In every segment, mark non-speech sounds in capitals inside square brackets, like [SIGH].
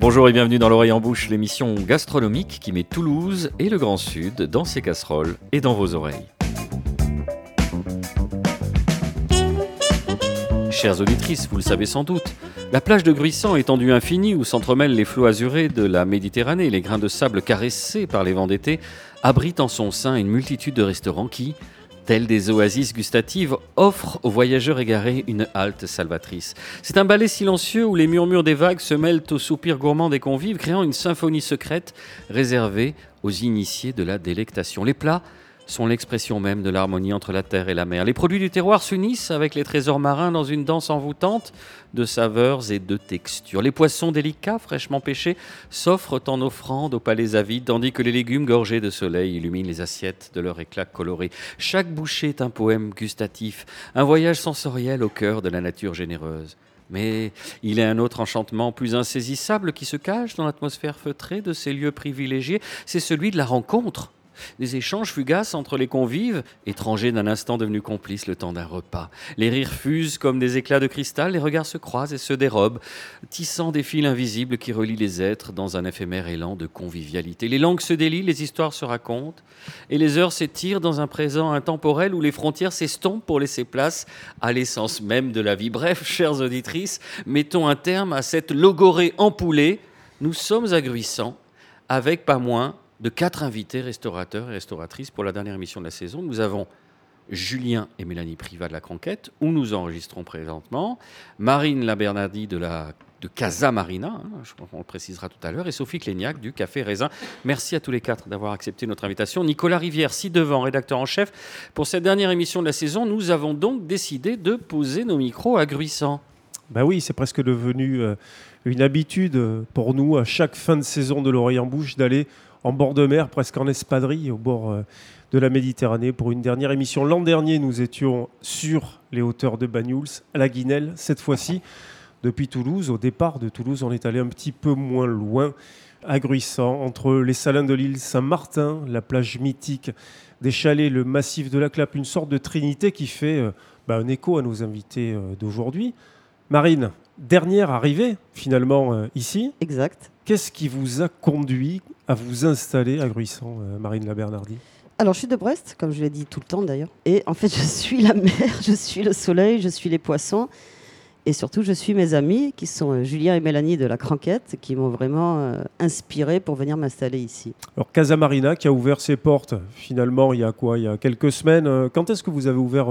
Bonjour et bienvenue dans l'oreille en bouche, l'émission gastronomique qui met Toulouse et le Grand Sud dans ses casseroles et dans vos oreilles. Chères auditrices, vous le savez sans doute, la plage de Gruissant, étendue infinie où s'entremêlent les flots azurés de la Méditerranée, les grains de sable caressés par les vents d'été, abrite en son sein une multitude de restaurants qui, tels des oasis gustatives, offrent aux voyageurs égarés une halte salvatrice. C'est un ballet silencieux où les murmures des vagues se mêlent aux soupirs gourmands des convives, créant une symphonie secrète réservée aux initiés de la délectation. Les plats sont l'expression même de l'harmonie entre la terre et la mer. Les produits du terroir s'unissent avec les trésors marins dans une danse envoûtante de saveurs et de textures. Les poissons délicats, fraîchement pêchés, s'offrent en offrande aux palais avides, tandis que les légumes gorgés de soleil illuminent les assiettes de leur éclat coloré. Chaque bouchée est un poème gustatif, un voyage sensoriel au cœur de la nature généreuse. Mais il y a un autre enchantement plus insaisissable qui se cache dans l'atmosphère feutrée de ces lieux privilégiés, c'est celui de la rencontre des échanges fugaces entre les convives, étrangers d'un instant devenus complices le temps d'un repas. Les rires fusent comme des éclats de cristal, les regards se croisent et se dérobent, tissant des fils invisibles qui relient les êtres dans un éphémère élan de convivialité. Les langues se délient, les histoires se racontent, et les heures s'étirent dans un présent intemporel où les frontières s'estompent pour laisser place à l'essence même de la vie. Bref, chères auditrices, mettons un terme à cette logorée empoulée. Nous sommes agruissants, avec pas moins de quatre invités restaurateurs et restauratrices pour la dernière émission de la saison. Nous avons Julien et Mélanie Privat de la Cranquette, où nous enregistrons présentement, Marine Labernardi de la de Casa Marina, hein, on le précisera tout à l'heure, et Sophie Cléniac du Café Raisin. Merci à tous les quatre d'avoir accepté notre invitation. Nicolas Rivière, ci-devant, rédacteur en chef. Pour cette dernière émission de la saison, nous avons donc décidé de poser nos micros à Gruissant. Ben oui, c'est presque devenu euh, une habitude pour nous, à chaque fin de saison de l'Oreille en Bouche, d'aller en bord de mer, presque en espadrille, au bord euh, de la Méditerranée, pour une dernière émission. L'an dernier, nous étions sur les hauteurs de Banyuls, à la Guinelle. Cette fois-ci, depuis Toulouse, au départ de Toulouse, on est allé un petit peu moins loin, à Gruissant, entre les salins de l'île Saint-Martin, la plage mythique des chalets, le massif de la Clappe, une sorte de trinité qui fait euh, bah, un écho à nos invités euh, d'aujourd'hui. Marine, dernière arrivée finalement ici. Exact. Qu'est-ce qui vous a conduit à vous installer à Gruissant, euh, Marine La Bernardi alors, je suis de Brest, comme je l'ai dit tout le temps d'ailleurs. Et en fait, je suis la mer, [LAUGHS] je suis le soleil, je suis les poissons. Et surtout, je suis mes amis, qui sont euh, Julien et Mélanie de la Cranquette, qui m'ont vraiment euh, inspiré pour venir m'installer ici. Alors, Casa Marina, qui a ouvert ses portes, finalement, il y a quoi? Il y a quelques semaines. Quand est-ce que vous avez ouvert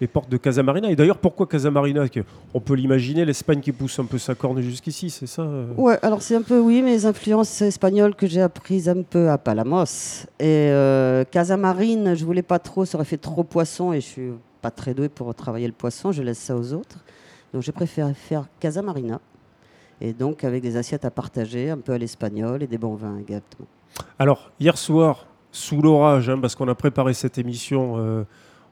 les portes de Casamarina. Et d'ailleurs, pourquoi Casamarina? On peut l'imaginer, l'Espagne qui pousse un peu sa corne jusqu'ici, c'est ça euh? Ouais, alors c'est un peu, oui, mes influences espagnoles que j'ai apprises un peu à Palamos. Et euh, Casamarine, je voulais pas trop, ça aurait fait trop poisson et je suis pas très doué pour travailler le poisson, je laisse ça aux autres. Donc j'ai préféré faire Casamarina. Et donc avec des assiettes à partager, un peu à l'espagnol et des bons vins également. Alors, hier soir, sous l'orage, hein, parce qu'on a préparé cette émission. Euh,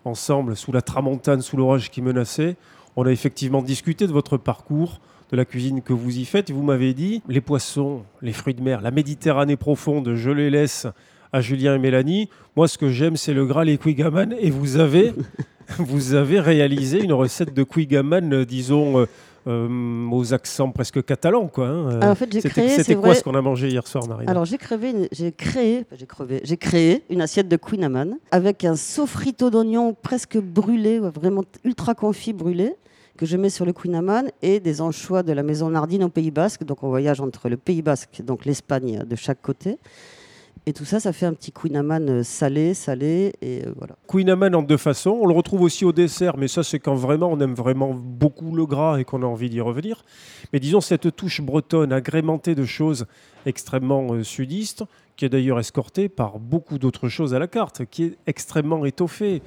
ensemble sous la tramontane, sous l'orage qui menaçait. On a effectivement discuté de votre parcours, de la cuisine que vous y faites. Vous m'avez dit, les poissons, les fruits de mer, la Méditerranée profonde, je les laisse à Julien et Mélanie. Moi, ce que j'aime, c'est le gras, les quigaman. Et vous avez, [LAUGHS] vous avez réalisé une recette de quigaman, euh, disons, euh, euh, aux accents presque catalans. Quoi, hein. en fait, j'ai créé. C'était quoi ce qu'on a mangé hier soir, Marine Alors, j'ai j'ai créé, j'ai crevé, j'ai créé une assiette de Queen Amman avec un sofrito d'oignons presque brûlé, vraiment ultra confit brûlé que je mets sur le Queen Amman et des anchois de la maison Nardine au Pays Basque. Donc on voyage entre le Pays Basque, donc l'Espagne de chaque côté, et tout ça, ça fait un petit Queen euh, salé, salé, et euh, voilà. Queen en deux façons. On le retrouve aussi au dessert, mais ça, c'est quand vraiment on aime vraiment beaucoup le gras et qu'on a envie d'y revenir. Mais disons, cette touche bretonne agrémentée de choses extrêmement euh, sudistes, qui est d'ailleurs escortée par beaucoup d'autres choses à la carte, qui est extrêmement étoffée.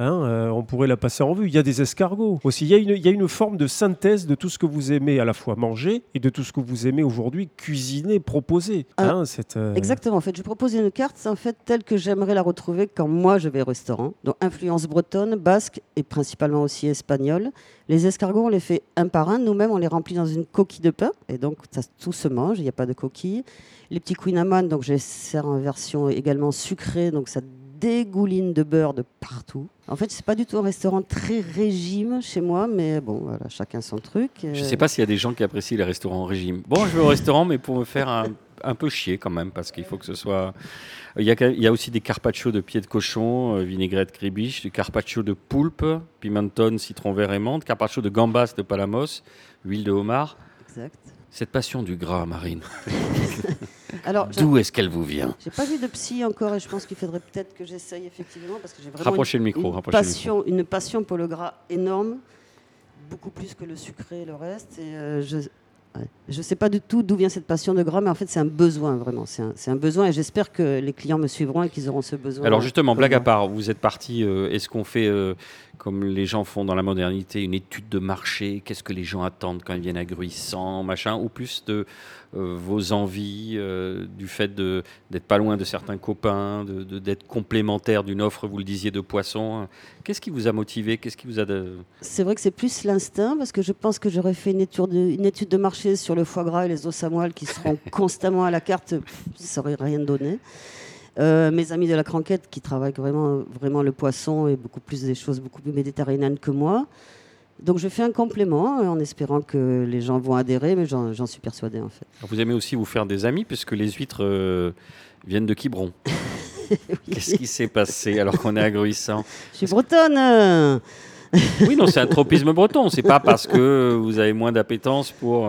Hein, euh, on pourrait la passer en vue. Il y a des escargots aussi. Il y, a une, il y, a une, forme de synthèse de tout ce que vous aimez à la fois manger et de tout ce que vous aimez aujourd'hui cuisiner, proposer. Ah, hein, euh, Exactement. En fait, je propose une carte en fait telle que j'aimerais la retrouver quand moi je vais au restaurant. Donc influence bretonne, basque et principalement aussi espagnole. Les escargots, on les fait un par un. Nous-mêmes, on les remplit dans une coquille de pain et donc ça, tout se mange. Il n'y a pas de coquille. Les petits queen donc je les sers en version également sucrée, donc ça dégouline de beurre de partout. En fait, c'est pas du tout un restaurant très régime chez moi, mais bon, voilà, chacun son truc. Je ne Euh, sais pas s'il y a des gens qui apprécient les restaurants en régime. Bon, je vais au restaurant, mais pour me faire un, un peu chier quand même, parce qu'il faut que ce soit. Il y, a, quand- il y a aussi des carpaccio de pieds de cochon, euh, vinaigrette gribiche, du carpaccio de poulpe, pimenton, citron vert et menthe, carpaccio de gambas de palamos, huile de homard. Exact. Cette passion du gras, Marine, [LAUGHS] Alors, d'où est-ce qu'elle vous vient? J'ai pas vu de psy encore et je pense qu'il faudrait peut-être que j'essaye effectivement parce que j'ai vraiment Rapprochez une, le micro, une rapprochez le passion, une passion pour le gras énorme, beaucoup plus que le sucré et le reste. Et euh, je ouais. je sais pas du tout d'où vient cette passion de gras, mais en fait c'est un besoin vraiment. C'est un, besoin et j'espère que les clients me suivront et qu'ils auront ce besoin. Alors justement, comme blague à part, vous êtes parti, euh, est-ce qu'on fait, euh, comme les gens font dans la modernité, une étude de marché? Qu'est-ce que les gens attendent quand ils viennent à Gruissant, machin? Ou plus de euh, vos envies, euh, du fait d'être pas loin de certains copains, de- de- d'être complémentaire d'une offre, vous le disiez, de poisson Qu'est-ce qui vous a motivé? Qu'est-ce qui vous a... de- C'est vrai que c'est plus l'instinct, parce que je pense que j'aurais fait une étude, de, une étude de marché sur le foie gras et les os qui seront [LAUGHS] constamment à la carte, ça aurait rien donné. Euh, mes amis de la cranquette qui travaillent vraiment, vraiment le poisson et beaucoup plus des choses beaucoup plus méditerranéennes que moi. Donc je fais un complément euh, en espérant que les gens vont adhérer, mais j'en suis persuadée en fait. Vous aimez aussi vous faire des amis, puisque les huîtres euh, viennent de Quiberon. [LAUGHS] Qu'est-ce qui s'est passé alors qu'on est à Gruissant? Je suis bretonne. Oui, non, c'est un tropisme breton. C'est pas parce que vous avez moins d'appétence pour.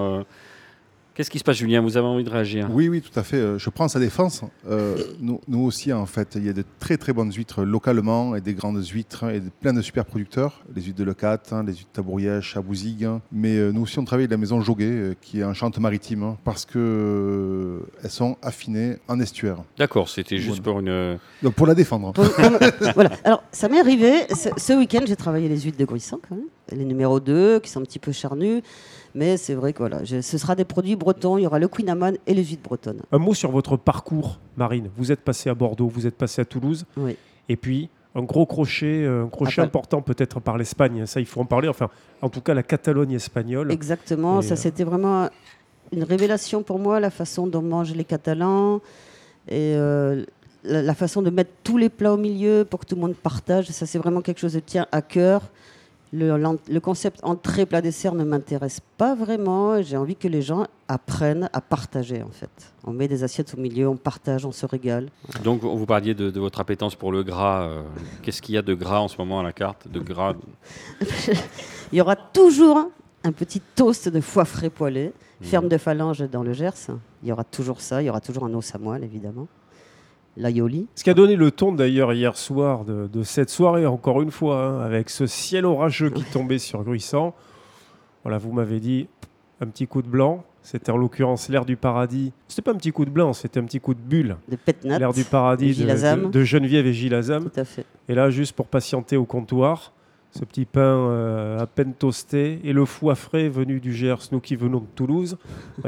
Qu'est-ce qui se passe, Julien Vous avez envie de réagir Oui, oui, tout à fait. Euh, Je prends sa défense. Euh, nous, nous aussi, en fait, il y a de très très bonnes huîtres localement et des grandes huîtres et de- plein de super producteurs. Les huîtres de Lecat, hein, les huîtres de Tabourièche, hein. Mais euh, nous aussi, on travaille avec la maison Joguet, euh, qui est en chante maritime, hein, parce que euh, elles sont affinées en estuaire. D'accord, c'était juste pour une. Donc pour la défendre. Pour- [LAUGHS] voilà. Alors, ça m'est arrivé. Ce, ce week-end, j'ai travaillé les huîtres de quand même. Les numéros 2, qui sont un petit peu charnus. Mais c'est vrai que voilà, je- ce sera des produits bretons. Il y aura le Queen Amman et les huîtres bretonnes. Un mot sur votre parcours, Marine. Vous êtes passé à Bordeaux, vous êtes passé à Toulouse, Oui. et puis un gros crochet, euh, un crochet important peut-être par l'Espagne. Ça, il faut en parler. Enfin, en tout cas, la Catalogne espagnole. Exactement. Et, ça, euh, c'était vraiment une révélation pour moi, la façon dont mangent les Catalans et euh, la, la façon de mettre tous les plats au milieu pour que tout le monde partage. Ça, c'est vraiment quelque chose de tient à cœur. Le, concept entrée, plat, dessert ne m'intéresse pas vraiment. J'ai envie que les gens apprennent à partager, en fait. On met des assiettes au milieu, on partage, on se régale. Donc, vous parliez de, de votre appétence pour le gras. euh, Qu'est-ce qu'il y a de gras en ce moment à la carte De gras? [LAUGHS] Il y aura toujours un petit toast de foie frais poêlé, ferme de phalange dans le Gers. Il y aura toujours ça. Il y aura toujours un os à moelle, évidemment. L'aioli. Ce qui a donné le ton d'ailleurs hier soir de, de cette soirée, encore une fois, hein, avec ce ciel orageux qui tombait sur Gruissant. Voilà, vous m'avez dit un petit coup de blanc. C'était en l'occurrence l'air du paradis. C'était pas un petit coup de blanc, c'était un petit coup de bulle. de. L'air du paradis de- de Geneviève et Gilles Azam. Tout à fait. Et là, juste pour patienter au comptoir, ce petit pain euh, à peine toasté et le foie frais venu du Gers, nous qui venons de Toulouse,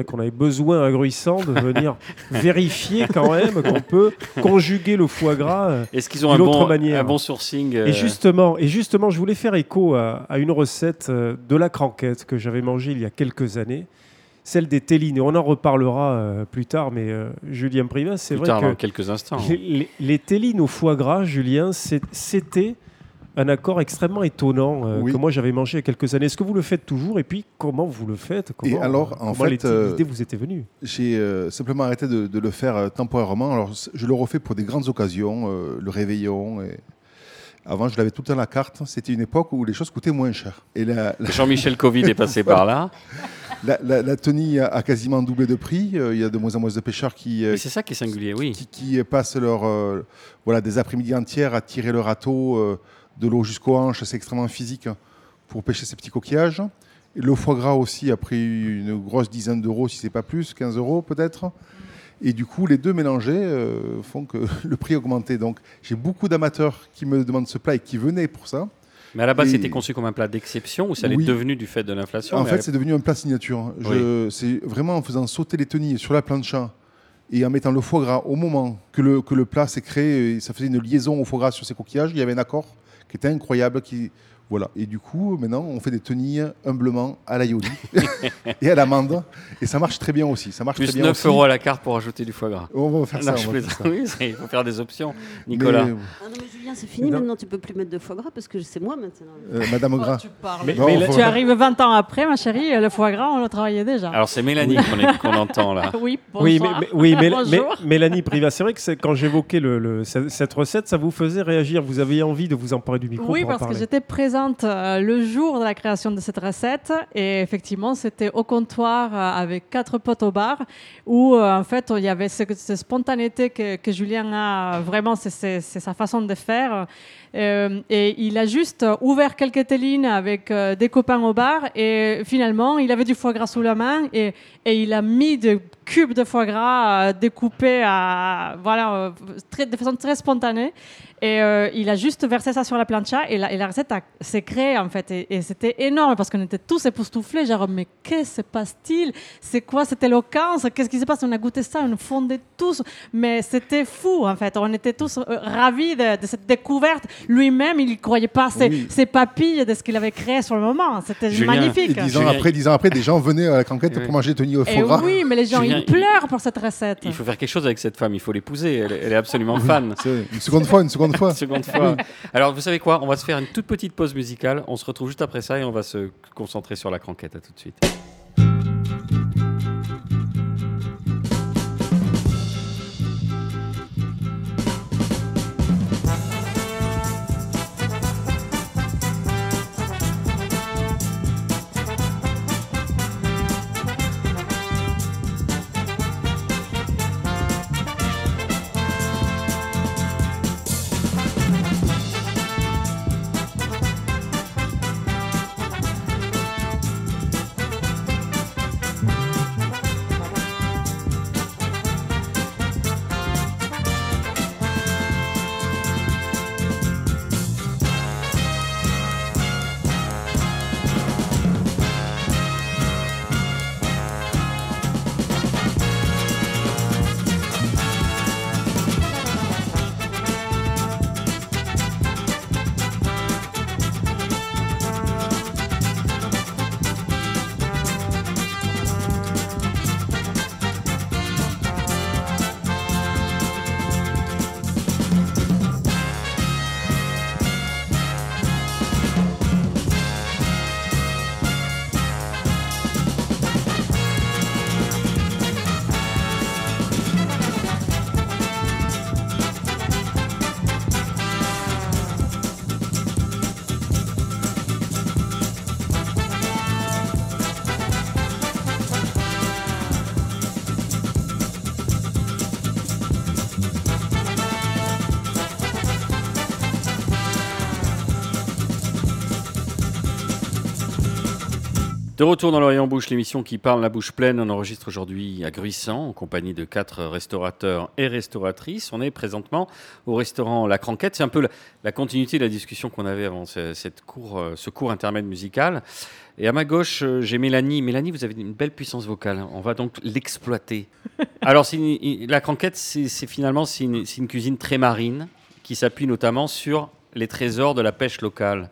qu'on avait besoin à Gruissant de venir [LAUGHS] vérifier quand même qu'on peut conjuguer le foie gras. euh, Est-ce qu'ils ont un bon, manière. un bon sourcing euh, Et justement, et justement, je voulais faire écho à, à une recette euh, de la cranquette que j'avais mangée il y a quelques années, celle des tellines. Et on en reparlera plus tard, mais Julien Privat, c'est vrai tard, que quelques instants les, les- les tellines au foie gras, Julien, c'était un accord extrêmement étonnant euh, Oui. que moi j'avais mangé il y a quelques années. Est-ce que vous le faites toujours Et puis, comment vous le faites? Comment, alors, en comment fait, l'idée euh, vous était venue? J'ai euh, simplement arrêté de, de le faire euh, temporairement. Alors, je le refais pour des grandes occasions, euh, le réveillon. Et... Avant, je l'avais tout le temps à la carte. C'était une époque où les choses coûtaient moins cher. Et la, la, Jean-Michel Covid est passé [LAUGHS] par là. la, la- la tenue a, quasiment doublé de prix. Euh, Il y a de moins en moins de pêcheurs qui, euh, Mais c'est ça qui est singulier, oui. qui, qui passent leur, euh, voilà, des après-midi entières à tirer le râteau euh, de l'eau jusqu'aux hanches. C'est extrêmement physique pour pêcher ces petits coquillages. Et le foie gras aussi a pris une grosse dizaine d'euros, si c'est pas plus, 15 euros peut-être. Et du coup, les deux mélangés euh, font que [LAUGHS] le prix a augmenté. Donc, j'ai beaucoup d'amateurs qui me demandent ce plat et qui venaient pour ça. Mais à la base, Et- c'était conçu comme un plat d'exception ou ça l'est Oui. devenu du fait de l'inflation En fait, c'est devenu un plat signature. Je- C'est vraiment en faisant sauter les tenilles sur la plancha et en mettant le foie gras au moment que le, que le plat s'est créé, ça faisait une liaison au foie gras sur ces coquillages. Il y avait un accord qui était incroyable, qui Voilà. Et du coup, maintenant, on fait des tenilles humblement à l'aïoli [LAUGHS] et à l'amande. Et ça marche très bien aussi. Ça marche Plus très bien 9 aussi. euros à la carte pour ajouter du foie gras. On va faire ça. Non, on je va faire ça. Oui, il faut faire des options. Nicolas. Mais, Ah non, mais Julien, c'est fini Non. maintenant, tu peux plus mettre de foie gras parce que c'est moi maintenant. euh, Madame Gras. Tu parles. Mais- Non, mais on la- va- Tu arrives 20 ans après, ma chérie, le foie gras, on le travaillait déjà. Alors c'est Mélanie qu'on est- qu'on entend là. [LAUGHS] oui, Oui, mais, oui, [LAUGHS] mais- mais- Bonjour. Mélanie Priva, c'est vrai que c'est- quand j'évoquais le, le- ce- cette recette, ça vous faisait réagir. Vous aviez envie de vous emparer du micro Oui, pour en parce que j'étais présente euh, le jour de la création de cette recette et effectivement, c'était au comptoir euh, avec quatre potes au bar où euh, en fait il y avait ce- cette spontanéité que, Julien a vraiment, c'est sa façon de faire. Euh, et il a juste ouvert quelques télines avec euh, des copains au bar et finalement il avait du foie gras sous la main et, il a mis des cubes de foie gras euh, découpés à, voilà, euh, de façon très spontanée. Et euh, il a juste versé ça sur la plancha et la, et la recette s'est créée en fait. Et, c'était énorme parce qu'on était tous époustouflés. Genre, mais qu'est-ce qui se passe-t-il? C'est quoi cette éloquence? Qu'est-ce qui se passe? On a goûté ça, on fondait tous. Mais c'était fou en fait. On était tous euh, ravis de cette découverte. Lui-même, il ne croyait pas ses, Oui. ses papilles de ce qu'il avait créé sur le moment. C'était Et magnifique. dix ans, après, dix ans après, des gens venaient à la canquette Oui. pour manger des tenilles au Et foie gras. oui, mais les gens, Julien, ils pleurent pour cette recette. Il faut faire quelque chose avec cette femme, il faut l'épouser. Elle, elle est absolument fan. Une seconde fois, une seconde fois. [LAUGHS] Une seconde fois. Alors, vous savez quoi On va se faire une toute petite pause musicale. On se retrouve juste après ça et on va se concentrer sur la cranquette. À tout de suite. De retour dans l'Orient Bouche, l'émission qui parle la bouche pleine. On enregistre aujourd'hui à Gruissant en compagnie de quatre restaurateurs et restauratrices. On est présentement au restaurant La Cranquette. C'est un peu la, la continuité de la discussion qu'on avait avant ce, cette euh, ce court intermède musical. Et à ma gauche, euh, j'ai Mélanie. Mélanie, vous avez une belle puissance vocale. On va donc l'exploiter. [LAUGHS] Alors, une- la Cranquette, c'est finalement une, c'est une cuisine très marine qui s'appuie notamment sur les trésors de la pêche locale.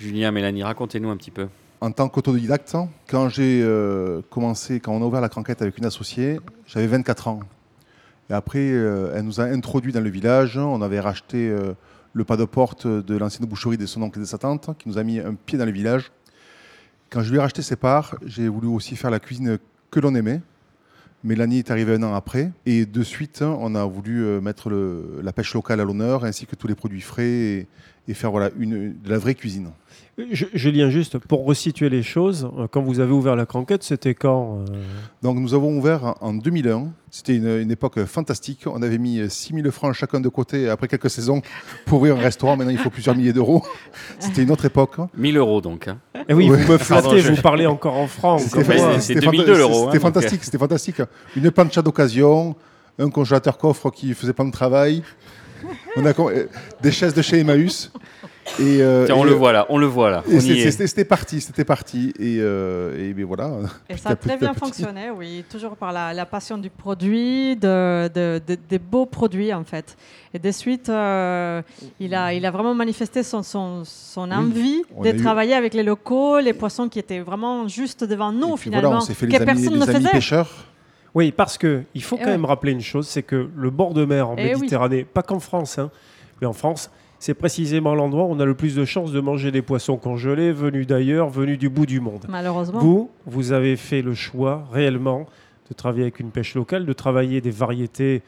Julien, Mélanie, racontez-nous un petit peu. En tant qu'autodidacte, quand j'ai euh, commencé, quand on a ouvert la cranquette avec une associée, j'avais 24 ans. Et après, euh, elle nous a introduits dans le village. On avait racheté euh, le pas de porte de l'ancienne boucherie de son oncle et de sa tante, qui nous a mis un pied dans le village. Quand je lui ai racheté ses parts, j'ai voulu aussi faire la cuisine que l'on aimait. Mélanie est arrivée un an après. Et de suite, on a voulu mettre la pêche locale à l'honneur, ainsi que tous les produits frais, et faire voilà, une, de la vraie cuisine. Je, Julien, juste pour resituer les choses, euh, quand vous avez ouvert la cranquette, c'était quand euh, Donc nous avons ouvert en 2001. C'était une, une époque fantastique. On avait mis 6000 francs chacun de côté après quelques saisons pour ouvrir un restaurant. Maintenant, il faut plusieurs milliers d'euros. C'était une autre époque. 1000 euros donc. hein. Eh oui, Ouais. vous me [LAUGHS] flattez, Pardon, je- vous parlez encore en francs. C'était comme fait- moi. c'est C'était 2002 fanta- l'euro, hein, C'était donc, fantastique, c'était fantastique. Une plancha d'occasion, un congélateur coffre qui faisait pas de travail, on a des chaises de chez Emmaüs. Et, euh, Tiens, on et, le euh, voit là, on le voit là. C'était parti, c'était parti. Et, euh, et ben voilà. Et ça a très bien fonctionné, oui, toujours par la, la passion du produit, de, de- de- des beaux produits en fait. Et de suite, euh, il, a, il a vraiment manifesté son, son, son envie de eu- travailler avec les locaux, les poissons qui étaient vraiment juste devant nous finalement, voilà, on s'est fait que les amis, personne les ne amis faisait. pêcheurs. Oui, parce que il faut Eh quand ouais. même rappeler une chose, c'est que le bord de mer en Eh oui. Méditerranée, pas qu'en France, hein, mais en France, c'est précisément l'endroit où on a le plus de chances de manger des poissons congelés venus d'ailleurs, venus du bout du monde. Malheureusement. Vous, vous avez fait le choix réellement de travailler avec une pêche locale, de travailler des variétés,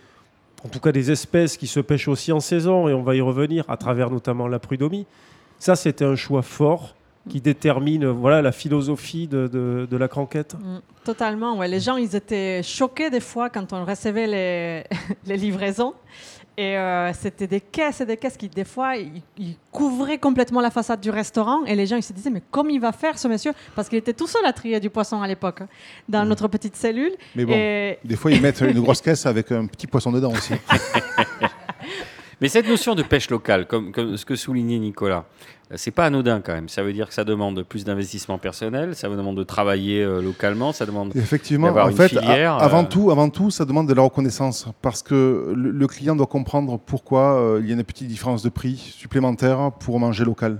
en tout cas des espèces qui se pêchent aussi en saison, et on va y revenir à travers notamment la prud'homie. Ça, c'était un choix fort qui détermine voilà, la philosophie de, de- de la cranquette. Mm, Totalement, ouais. Les gens, ils étaient choqués des fois quand on recevait les, [LAUGHS] les livraisons. Et euh, c'était des caisses et des caisses qui, des fois, ils, ils couvraient complètement la façade du restaurant. Et les gens, ils se disaient, mais comment il va faire ce monsieur? Parce qu'il était tout seul à trier du poisson à l'époque, hein, dans notre petite cellule. Mais bon, Et des fois, ils mettent une grosse caisse avec un petit poisson dedans aussi. [LAUGHS] Mais cette notion de pêche locale, comme, comme ce que soulignait Nicolas, euh, c'est pas anodin quand même. Ça veut dire que ça demande plus d'investissement personnel, ça demande de travailler euh, localement, ça demande. Effectivement, en une fait, filière, a- avant, euh, tout, avant tout, ça demande de la reconnaissance parce que le, le client doit comprendre pourquoi euh, il y a une petite différence de prix supplémentaire pour manger local.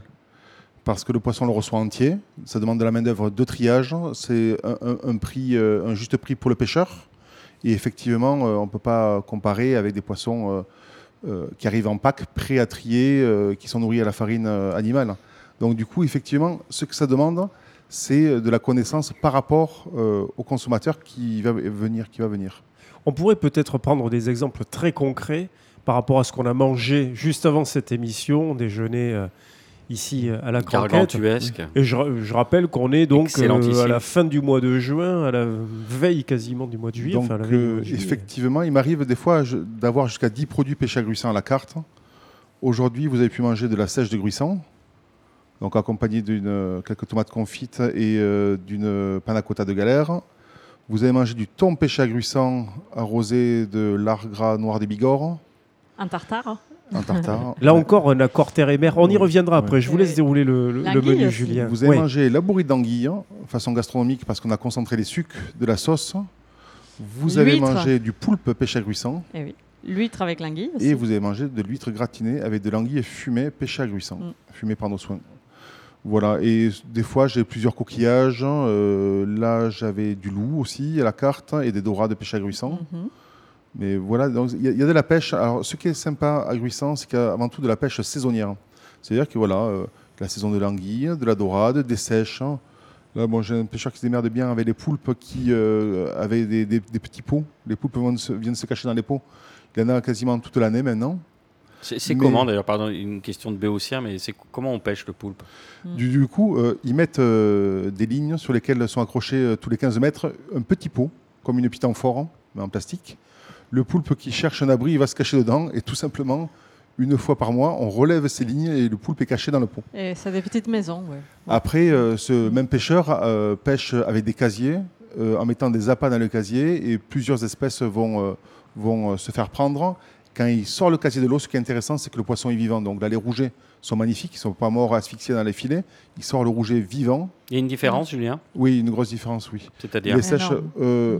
Parce que le poisson le reçoit entier, ça demande de la main-d'œuvre de triage, c'est un, un- un prix, euh, un juste prix pour le pêcheur. Et effectivement, euh, on ne peut pas comparer avec des poissons euh, euh, qui arrivent en pack, prêts à trier, euh, qui sont nourris à la farine euh, animale. Donc du coup, effectivement, ce que ça demande, c'est de la connaissance par rapport euh, au consommateur qui va venir. Qui va venir. On pourrait peut-être prendre des exemples très concrets par rapport à ce qu'on a mangé juste avant cette émission, déjeuner euh, ici euh, à la. Gargantuesque. Et je, je rappelle qu'on est donc euh, à la fin du mois de juin, à la veille quasiment du mois de juillet. Donc enfin, euh, juillet. effectivement, il m'arrive des fois d'avoir jusqu'à 10 produits pêchés à gruissant à la carte. Aujourd'hui, vous avez pu manger de la sèche de gruissant, donc accompagné d'une quelques tomates confites et euh, d'une panna cotta de galère. Vous avez mangé du thon pêché à gruissant arrosé de lard gras noir des Bigorres en tartare. En tartare. Là encore, un accord terre et mer. On y reviendra après. Je vous laisse dérouler le, le- le L'anguille menu, aussi. Julien. Vous avez Ouais. mangé la bourrée d'anguille, façon gastronomique, parce qu'on a concentré les sucres de la sauce. Vous avez L'huître. mangé du poulpe pêché à gruissant. Et Eh oui. L'huître avec l'anguille aussi. Et vous avez mangé de l'huître gratinée avec de l'anguille fumée pêchée à gruissant, Mm. fumée par nos soins. Voilà, et des fois j'ai plusieurs coquillages. euh, là j'avais du loup aussi à la carte et des dorades pêchées à gruissant. Mhm. Mais voilà, donc il y, a- il y a de la pêche. Alors ce qui est sympa à gruissant, c'est qu'il y a avant tout de la pêche saisonnière. C'est-à-dire que voilà, euh, la saison de l'anguille, de la dorade, des sèches. hein. Là, bon, j'ai un pêcheur qui se démerde bien avec les poulpes qui euh, avaient des, des- des petits pots. Les poulpes viennent se, viennent se cacher dans les pots. Il y en a quasiment toute l'année maintenant. C'est Mais- comment d'ailleurs, pardon, une question de béotien, mais c'est comment on pêche le poulpe? Du, du coup, euh, ils mettent euh, des lignes sur lesquelles sont accrochés euh, tous les 15 mètres un petit pot, comme une petite amphore, hein, mais en plastique. Le poulpe qui cherche un abri, il va se cacher dedans et tout simplement, une fois par mois, on relève ces lignes et le poulpe est caché dans le pot. Et c'est des petites maisons, ouais. Après, euh, ce même pêcheur euh, pêche avec des casiers, euh, en mettant des appâts dans le casier et plusieurs espèces vont, euh, vont euh, se faire prendre. Quand il sort le casier de l'eau, ce qui est intéressant, c'est que le poisson est vivant. Donc là, les rougets sont magnifiques, ils ne sont pas morts asphyxiés dans les filets. Il sort le rouget vivant. Il y a une différence, Julien? Oui, une grosse différence, oui. C'est-à-dire Les sèches, euh,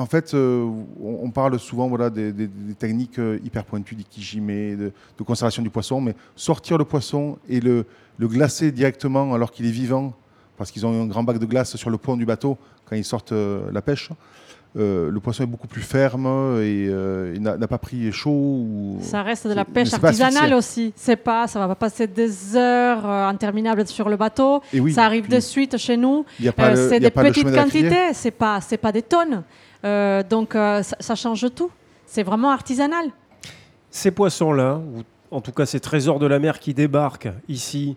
en fait, euh, on, on parle souvent voilà, des, des- des techniques euh, hyper pointues d'ikijime, de, de conservation du poisson, mais sortir le poisson et le, le glacer directement alors qu'il est vivant, parce qu'ils ont un grand bac de glace sur le pont du bateau quand ils sortent euh, la pêche, euh, le poisson est beaucoup plus ferme et euh, il n'a pas pris chaud. Ou... Ça reste de la pêche artisanale aussi. C'est pas, ça va pas passer des heures euh, interminables sur le bateau. Oui, ça arrive de suite chez nous. C'est des petites quantités. C'est pas, c'est pas des tonnes. Euh, donc euh, ça, ça change tout. C'est vraiment artisanal. Ces poissons-là, ou en tout cas ces trésors de la mer qui débarquent ici,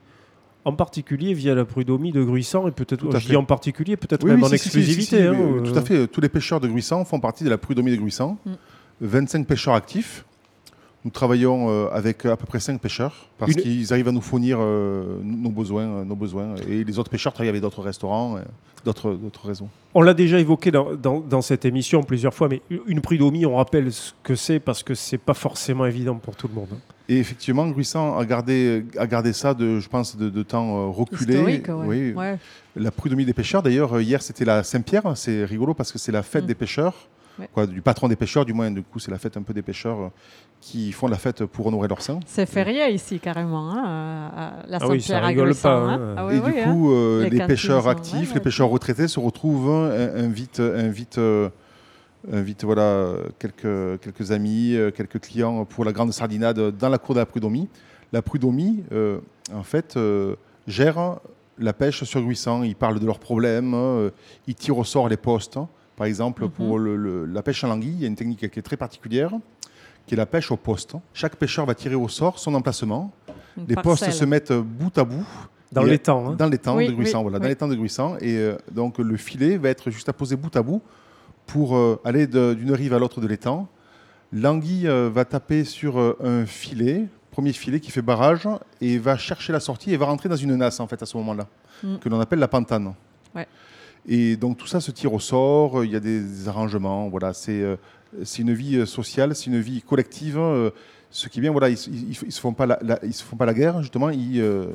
en particulier via la prud'homie de Gruissant, et peut-être, Tout à je fait. dis en particulier, peut-être Oui, même oui, en si, si, si, exclusivité. si, si, hein, oui, euh, Tout à fait. Tous les pêcheurs de Gruissant font partie de la prud'homie de Gruissant. Mm. 25 pêcheurs actifs. Nous travaillons euh, avec à peu près 5 pêcheurs parce Une- qu'ils arrivent à nous fournir euh, nos, besoins, euh, nos besoins. Et les autres pêcheurs travaillent avec d'autres restaurants, euh, d'autres d'autres réseaux. On l'a déjà évoqué dans, dans- dans cette émission plusieurs fois, mais une prud'homie, on rappelle ce que c'est parce que c'est pas forcément évident pour tout le monde. hein. Et effectivement, Gruissant a gardé, a gardé ça, de, je pense, de, de temps euh, reculé. Historique, ouais. Oui, Ouais. La prud'homie des pêcheurs, d'ailleurs, euh, hier c'était la Saint-Pierre, c'est rigolo parce que c'est la fête Mm. des pêcheurs, Ouais. quoi, du patron des pêcheurs, du moins, du coup, c'est la fête un peu des pêcheurs euh, qui font la fête pour honorer leur saint. C'est férié ici carrément, hein, à- à la Ah oui, ça rigole pas, hein. hein. Ah oui, et oui, du hein. coup, euh, Les pêcheurs sont actifs, les pêcheurs retraités se retrouvent, invitent, invitent, euh, invitent voilà, quelques, quelques amis, euh, quelques clients pour la grande sardinade dans la cour de la prud'homie. La prud'homie, euh, en fait, euh, gère la pêche sur Gruissant. Ils parlent de leurs problèmes, euh, ils tirent au sort les postes. Par exemple, Mhm. pour le- le- la pêche à l'anguille, il y a une technique qui est très particulière, qui est la pêche au poste. Chaque pêcheur va tirer au sort son emplacement. Une Les postes se mettent bout à bout. Dans les temps. hein. Dans les temps Oui, de Gruissant, oui, voilà, oui. dans les temps de Gruissant. Et euh, donc le filet va être juste à poser bout à bout pour euh, aller d'une rive à l'autre de l'étang. L'anguille euh, va taper sur euh, un filet, premier filet qui fait barrage, et va chercher la sortie et va rentrer dans une nasse en fait à ce moment-là, Mm. que l'on appelle la pantane. Ouais. Et donc tout ça se tire au sort, euh, il y a des arrangements, voilà, c'est euh, c'est une vie euh, sociale, c'est une vie collective. euh, ce qui est bien, voilà, ils, ils, ils se font pas la, la- ils se font pas la guerre, justement, ils, euh,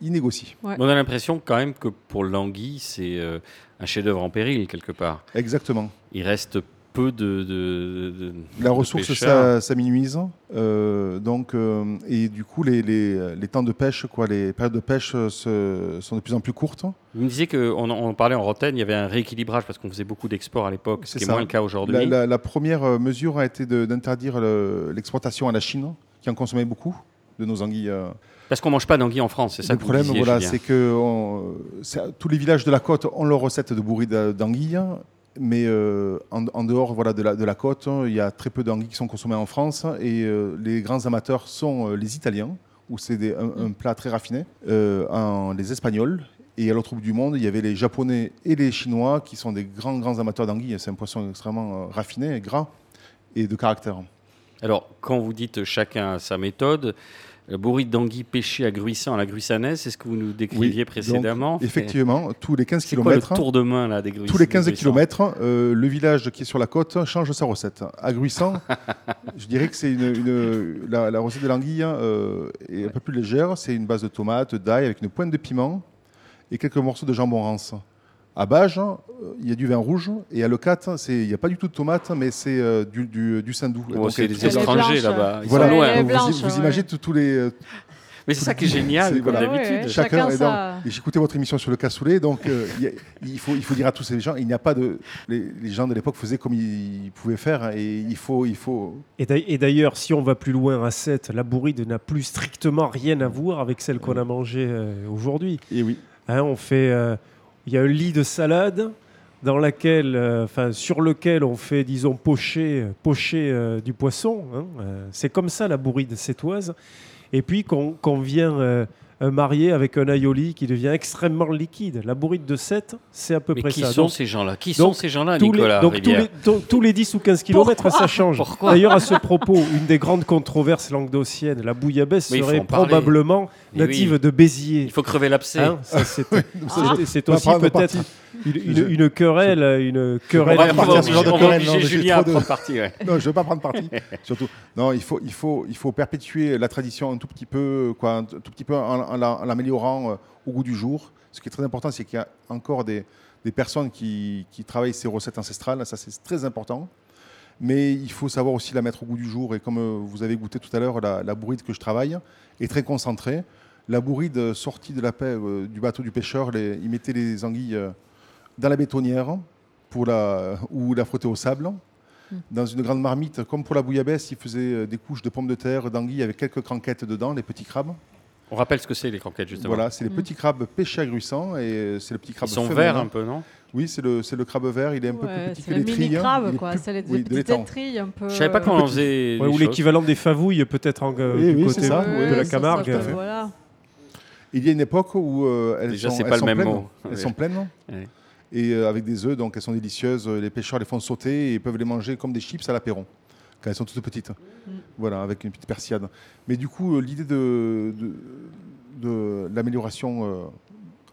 ils négocient. Ouais. On a l'impression quand même que pour l'anguille, c'est euh, un chef-d'œuvre en péril quelque part. Exactement. Il reste peu de. de- de- La de ressource ça, ça minimise. Euh, donc, euh, et du coup, les, les- les temps de pêche, quoi, les périodes de pêche euh, se- sont de plus en plus courtes. Vous me disiez qu'on on parlait en Rotten, il y avait un rééquilibrage parce qu'on faisait beaucoup d'exports à l'époque, ce C'est qui est moins le cas aujourd'hui. La, la- la première mesure a été d'interdire le- l'exportation à la Chine, qui en consommait beaucoup de nos anguilles. Parce qu'on mange pas d'anguille en France, c'est ça le que vous problème, disiez, voilà, c'est que on- tous les villages de la côte ont leur recette de bourri d'a- d'anguilles. Mais euh, en, en dehors voilà, de, la, de la côte, il y a très peu d'anguilles qui sont consommées en France. Et euh, les grands amateurs sont euh, les Italiens, où c'est un, un plat très raffiné, en- les Espagnols. Et à l'autre bout du monde, il y avait les Japonais et les Chinois, qui sont des grands, grands amateurs d'anguilles. C'est un poisson extrêmement raffiné, gras et de caractère. Alors, quand vous dites chacun sa méthode, bourri d'anguille pêché à Gruissant, à la Gruissanaise, c'est ce que vous nous décriviez précédemment. Effectivement, tous les 15 C'est quoi le kilomètres. tour de main là, des Tous les 15 des Gruissants km, le village qui est sur la côte change sa recette. À Gruissant, [LAUGHS] je dirais que c'est une, une- la, la recette de l'anguille euh, est un peu plus légère. C'est une base de tomates, d'ail avec une pointe de piment et quelques morceaux de jambon rance. À Bage, euh, il y a du vin rouge et à Leucate, c'est- il n'y a pas du tout de tomates, mais c'est euh, du, du, du. Oh, Donc, c'est des ça- étrangers là-bas. Ils Voilà, sont loin. Vous, imaginez tous- tous les, euh, Mais c'est ça qui est génial, comme voilà. d'habitude. Chacun Et J'écoutais votre émission sur le cassoulet, donc euh, il y a- il, faut, il faut dire à tous ces gens, il n'y a pas de. Les, les gens de l'époque faisaient comme ils pouvaient faire, hein, et il faut. Il faut Et d'ail- Et d'ailleurs, si on va plus loin à 7, la bourride n'a plus strictement rien à voir avec celle qu'on a mangée aujourd'hui. et oui. Hein, on fait, euh, il y a un lit de salade dans laquelle, euh, sur lequel on fait, disons, pocher, pocher euh, du poisson. hein. Euh, c'est comme ça la bourride sétoise. Et puis qu'on vient euh, marier avec un aioli qui devient extrêmement liquide. La bourride de 7, c'est à peu Mais près qui ça. sont Donc, ces gens-là? Qui donc, sont ces gens-là, tous les, Nicolas donc, tous, les, tous- tous les 10 ou 15 kilomètres, ça change. D'ailleurs, à ce propos, une des grandes controverses languedociennes, la bouillabaisse serait probablement native oui. de Béziers. Il faut crever l'abcès. Hein, c'est [LAUGHS] aussi peut-être. Une, Je- une- une querelle, une querelle. On va partir ce genre de querelle, non, j'ai Julien à trop de- prendre parti. ouais. Non, je ne veux pas prendre parti. [LAUGHS] Surtout, non, il faut, il faut, il faut perpétuer la tradition un tout petit peu, quoi, un tout petit peu en, en la- en l'améliorant euh, au goût du jour. Ce qui est très important, c'est qu'il y a encore des, des personnes qui, qui travaillent ces recettes ancestrales. Ça, c'est très important. Mais il faut savoir aussi la mettre au goût du jour. Et comme euh, vous avez goûté tout à l'heure, la, la bourride que je travaille est très concentrée. La bourride sortie de la paix euh, du bateau du pêcheur, les, il mettait les anguilles euh, dans la bétonnière pour la, ou la frotter au sable. Dans une grande marmite, comme pour la bouillabaisse, il faisait euh, des couches de pommes de terre, d'anguilles avec quelques cranquettes dedans, les petits crabes. On rappelle ce que c'est les croquettes, justement. Voilà, c'est les petits crabes pêchés à Gruissant et euh, c'est le petit Ils crabe sont femelle. verts un peu, non? Oui, c'est le, c'est le crabe vert, il est un peu plus petit c'est que le les mini trilles. hein. crabe, quoi. plus- C'est les oui, de petites l'étang. étrilles un peu. Je savais pas euh, qu'on en faisait. Ouais, ou choses. l'équivalent des favouilles, peut-être en, euh, Oui, du oui, côté c'est ça, de oui. la ça Camargue. fait. Voilà. Il y a une époque où euh, elles Déjà, sont, c'est elles pas le sont même pleines. mot. Elles sont pleines. Et euh, avec des œufs, donc elles sont délicieuses. Les pêcheurs les font sauter et peuvent les manger comme des chips à l'apéron, quand elles sont toutes petites. Voilà, avec une petite persillade. Mais du coup, euh, l'idée de, de, de l'amélioration euh,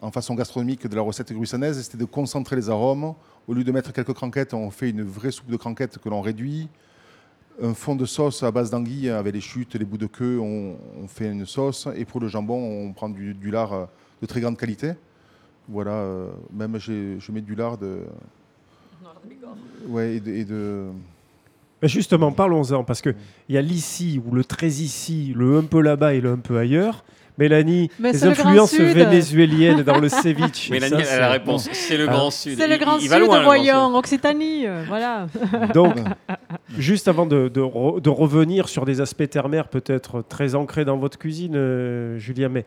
en façon gastronomique de la recette gruissanaise, c'était de concentrer les arômes. Au lieu de mettre quelques cranquettes, on fait une vraie soupe de cranquettes que l'on réduit. un fond de sauce à base d'anguille avec les chutes, les bouts de queue. On, on fait une sauce. Et pour le jambon, on prend du, du lard de très grande qualité. Voilà, euh, même je mets du lard de. Ouais, et de. et de- Mais justement, parlons-en, parce qu'il y a l'ici, ou le très ici, le un peu là-bas et le un peu ailleurs. Mélanie, Mais les le influences vénézuéliennes dans le [LAUGHS] ceviche. Mélanie, ça, elle a la réponse. C'est le Ah. Grand Sud. C'est le Il- Grand il Sud, va loin, le Grand Sud. voyons, Occitanie, euh, voilà. [LAUGHS] Donc, juste avant de, de re- de revenir sur des aspects terre-mer peut-être très ancrés dans votre cuisine, euh, Julien, mais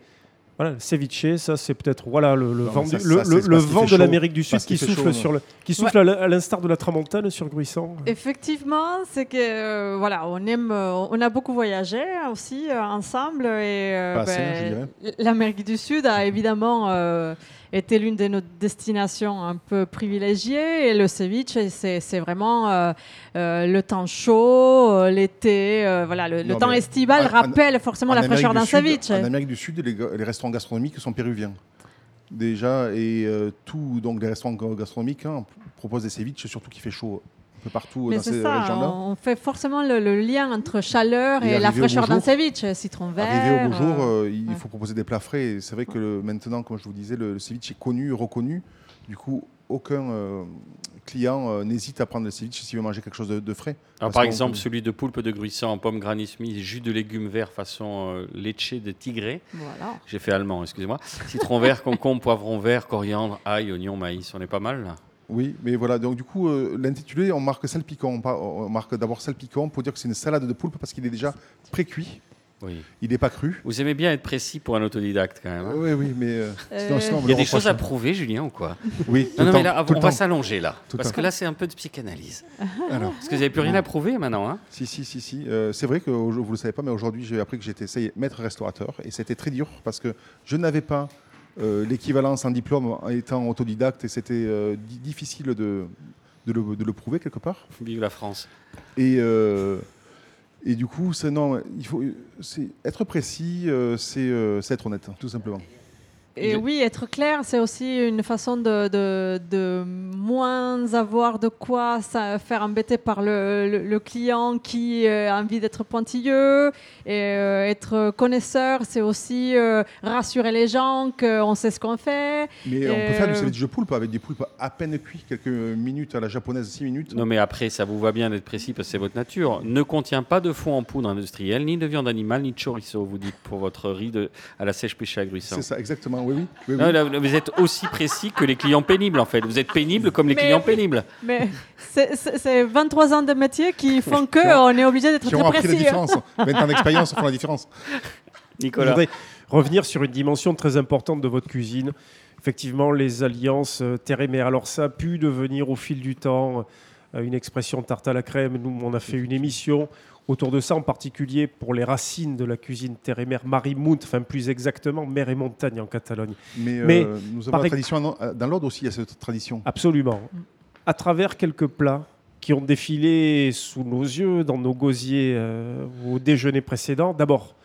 voilà, le ceviche, ça c'est peut-être voilà, le, le Non, vent, ça, du- le, ça, vent de l'Amérique du Sud qui souffle, chaud, sur le, qui souffle à l'in- à l'instar de la tramontane sur Gruissan. Effectivement, c'est que euh, voilà, on aime, euh, on a beaucoup voyagé aussi euh, ensemble et euh, ben, l'Amérique du Sud a évidemment été l'une de nos destinations un peu privilégiées et le ceviche, c'est vraiment euh, euh, le temps chaud, euh, l'été, voilà, le, temps estival en- rappelle forcément la Amérique fraîcheur du d'un ceviche. En Amérique du Sud, les, restaurants gastronomiques sont péruviens. Déjà, et euh, tout, donc les restaurants ga- gastronomiques hein, proposent des ceviches, surtout qu'il fait chaud peu partout Mais dans ces régions-là. on fait forcément le, le lien entre chaleur Et et, la fraîcheur d'un ceviche, citron vert. Arrivé au beau jour, euh, euh, il ouais. faut proposer des plats frais. C'est vrai que le- maintenant, comme je vous disais, le, le ceviche est connu, reconnu. Du coup, aucun euh, client euh, n'hésite à prendre le ceviche s'il veut manger quelque chose de, de frais. Alors, par exemple, peut- celui de poulpe de Gruissan en pomme granny smith, jus de légumes verts façon euh, leche de tigré. Voilà. J'ai fait allemand, excusez-moi. Citron vert, [LAUGHS] concombre, poivron vert, coriandre, ail, oignon, maïs. On est pas mal là. Oui, mais voilà. Donc, du coup, euh, l'intitulé, on marque salpicon. On, par- on marque d'abord salpicon pour dire que c'est une salade de poulpe parce qu'il est déjà pré-cuit. Oui. Il n'est pas cru. Vous aimez bien être précis pour un autodidacte quand même. hein Oui, oui, mais euh, sinon, Euh, sinon, Il y a des choses à prouver, Julien, ou quoi? Oui, Non, non, mais là, on va s'allonger là. Tout parce temps. que là, c'est un peu de psychanalyse. [LAUGHS] Alors, Parce que vous n'avez plus rien à prouver maintenant. Hein si, si, si, si. Euh, c'est vrai que vous ne le savez pas, mais aujourd'hui, j'ai appris que j'étais maître restaurateur. Et c'était très dur parce que je n'avais pas l'équivalence en diplôme étant autodidacte et c'était euh, di- difficile de, de, le, de le prouver quelque part. Vive la France. Et, euh, et du coup, c'est, non, il faut être précis, euh, c'est, euh, c'est être honnête, tout simplement. Et Je- oui, être clair, c'est aussi une façon de, de, de moins avoir de quoi ça, faire embêter par le, le- le client qui euh, a envie d'être pointilleux. Et euh, être connaisseur, c'est aussi euh, rassurer les gens qu'on sait ce qu'on fait. Mais on peut faire du ceviche de poulpe avec des poulpes à peine cuits, quelques minutes à la japonaise, 6 minutes. Non, mais après, ça vous va bien d'être précis parce que c'est votre nature. Ne contient pas de fond en poudre industrielle, ni de viande animale, ni de chorizo, vous dites, pour votre riz de, à la sèche pêché à. C'est ça, exactement, oui, oui. oui, oui. Non, là, vous êtes aussi précis que les clients pénibles, en fait. Vous êtes pénible comme les Mais- clients pénibles. Mais c'est- c'est c'est 23 ans de métier qui [LAUGHS] font ont- qu'on est obligé d'être très appris la précis. différence. 20 ans d'expérience font la différence. [LAUGHS] Je Nicolas. voudrais revenir sur une dimension très importante de votre cuisine. Effectivement, les alliances euh, terre et mer. Alors, ça a pu devenir au fil du temps euh, une expression tarte à la crème. Nous, on a fait une émission autour de ça, en particulier pour les racines de la cuisine terre et mer, Marimunt, enfin plus exactement mer et montagne en Catalogne. Mais, Mais, euh, nous avons la tradition, dans- dans l'ordre aussi, il y a cette tradition. Absolument. À travers quelques plats qui ont défilé sous nos yeux, dans nos gosiers euh, au déjeuner précédent. D'abord,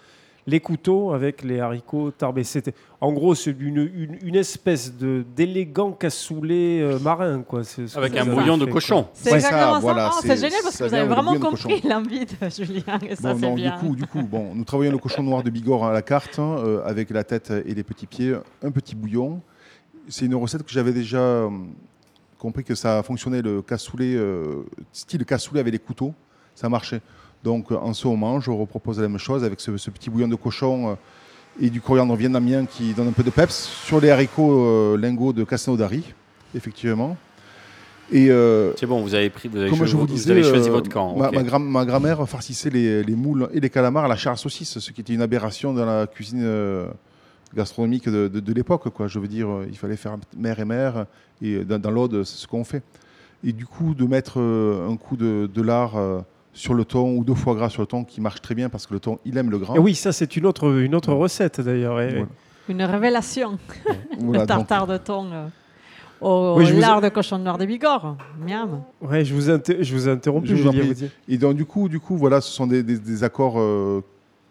les couteaux avec les haricots tarbés. C'était, en gros, c'est une, une, une espèce de, d'élégant cassoulet euh, marin. Quoi. C'est ce que Avec un bouillon de fait, cochon. quoi. C'est Ouais, exactement ça, ça. voilà, Oh, c'est c'est- génial parce que vous avez vraiment compris cochon. l'envie de [LAUGHS] Julien et ça Bon, c'est non, bien. Du coup, du coup, bon, nous travaillons le cochon noir de Bigorre à la carte, hein, euh, avec la tête et les petits pieds, un petit bouillon. C'est une recette que j'avais déjà euh, compris que ça fonctionnait, le cassoulet, euh, style cassoulet avec les couteaux, ça marchait. Donc euh, en ce moment, je repropose la même chose avec ce, ce petit bouillon de cochon euh, et du coriandre vietnamien qui donne un peu de peps sur les haricots euh, lingots de Castelnaudary, effectivement. Et euh, C'est bon, vous avez pris, vous avez, comme je vous vous disais, avez choisi votre camp. ma, ok. ma gra- ma grand-mère farcissait les, les moules et les calamars à la chair à saucisse, ce qui était une aberration dans la cuisine euh, gastronomique de, de- de l'époque. Quoi. Je veux dire, il fallait faire mer et mer, et dans, dans l'Aude, c'est ce qu'on fait. Et du coup, de mettre un coup de, de lard sur le thon ou de foie gras sur le thon, qui marche très bien parce que le thon, il aime le gras. Et oui, ça, c'est une autre, une autre recette d'ailleurs. et- Voilà. Une révélation, Voilà, [LAUGHS] le donc- tartare de thon euh, au Oui, je vous ai- lard de cochon noir de Bigorre. Miam. Ouais, je vous, je vous ai interrompu, Je vous en Julien, prie. vous dites. Et donc, du coup, du coup voilà, ce sont des, des- des accords euh,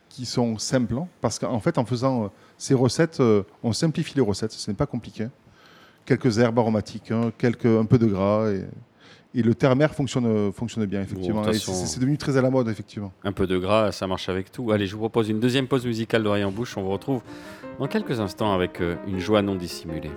qui sont simples. hein, parce qu'en fait, en faisant euh, ces recettes, euh, on simplifie les recettes. Ce n'est pas compliqué. Quelques herbes aromatiques, hein, quelques, un peu de gras. Et, Et le terre-mer fonctionne, fonctionne bien, effectivement. Bon, c'est devenu très à la mode, effectivement. Un peu de gras, ça marche avec tout. Allez, je vous propose une deuxième pause musicale d'oreille en bouche. On vous retrouve dans quelques instants avec euh, une joie non dissimulée.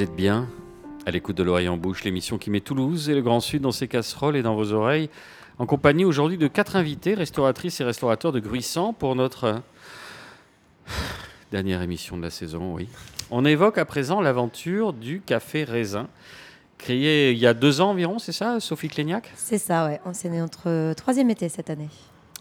Vous êtes bien à l'écoute de l'oreille en bouche, l'émission qui met Toulouse et le Grand Sud dans ses casseroles et dans vos oreilles, en compagnie aujourd'hui de quatre invités, restauratrices et restaurateurs de Gruissant, pour notre dernière émission de la saison, oui. On évoque à présent l'aventure du Café Raisin, créé il y a deux ans environ, c'est ça, Sophie Cléniac? C'est ça, ouais. On- C'est notre euh, troisième été cette année.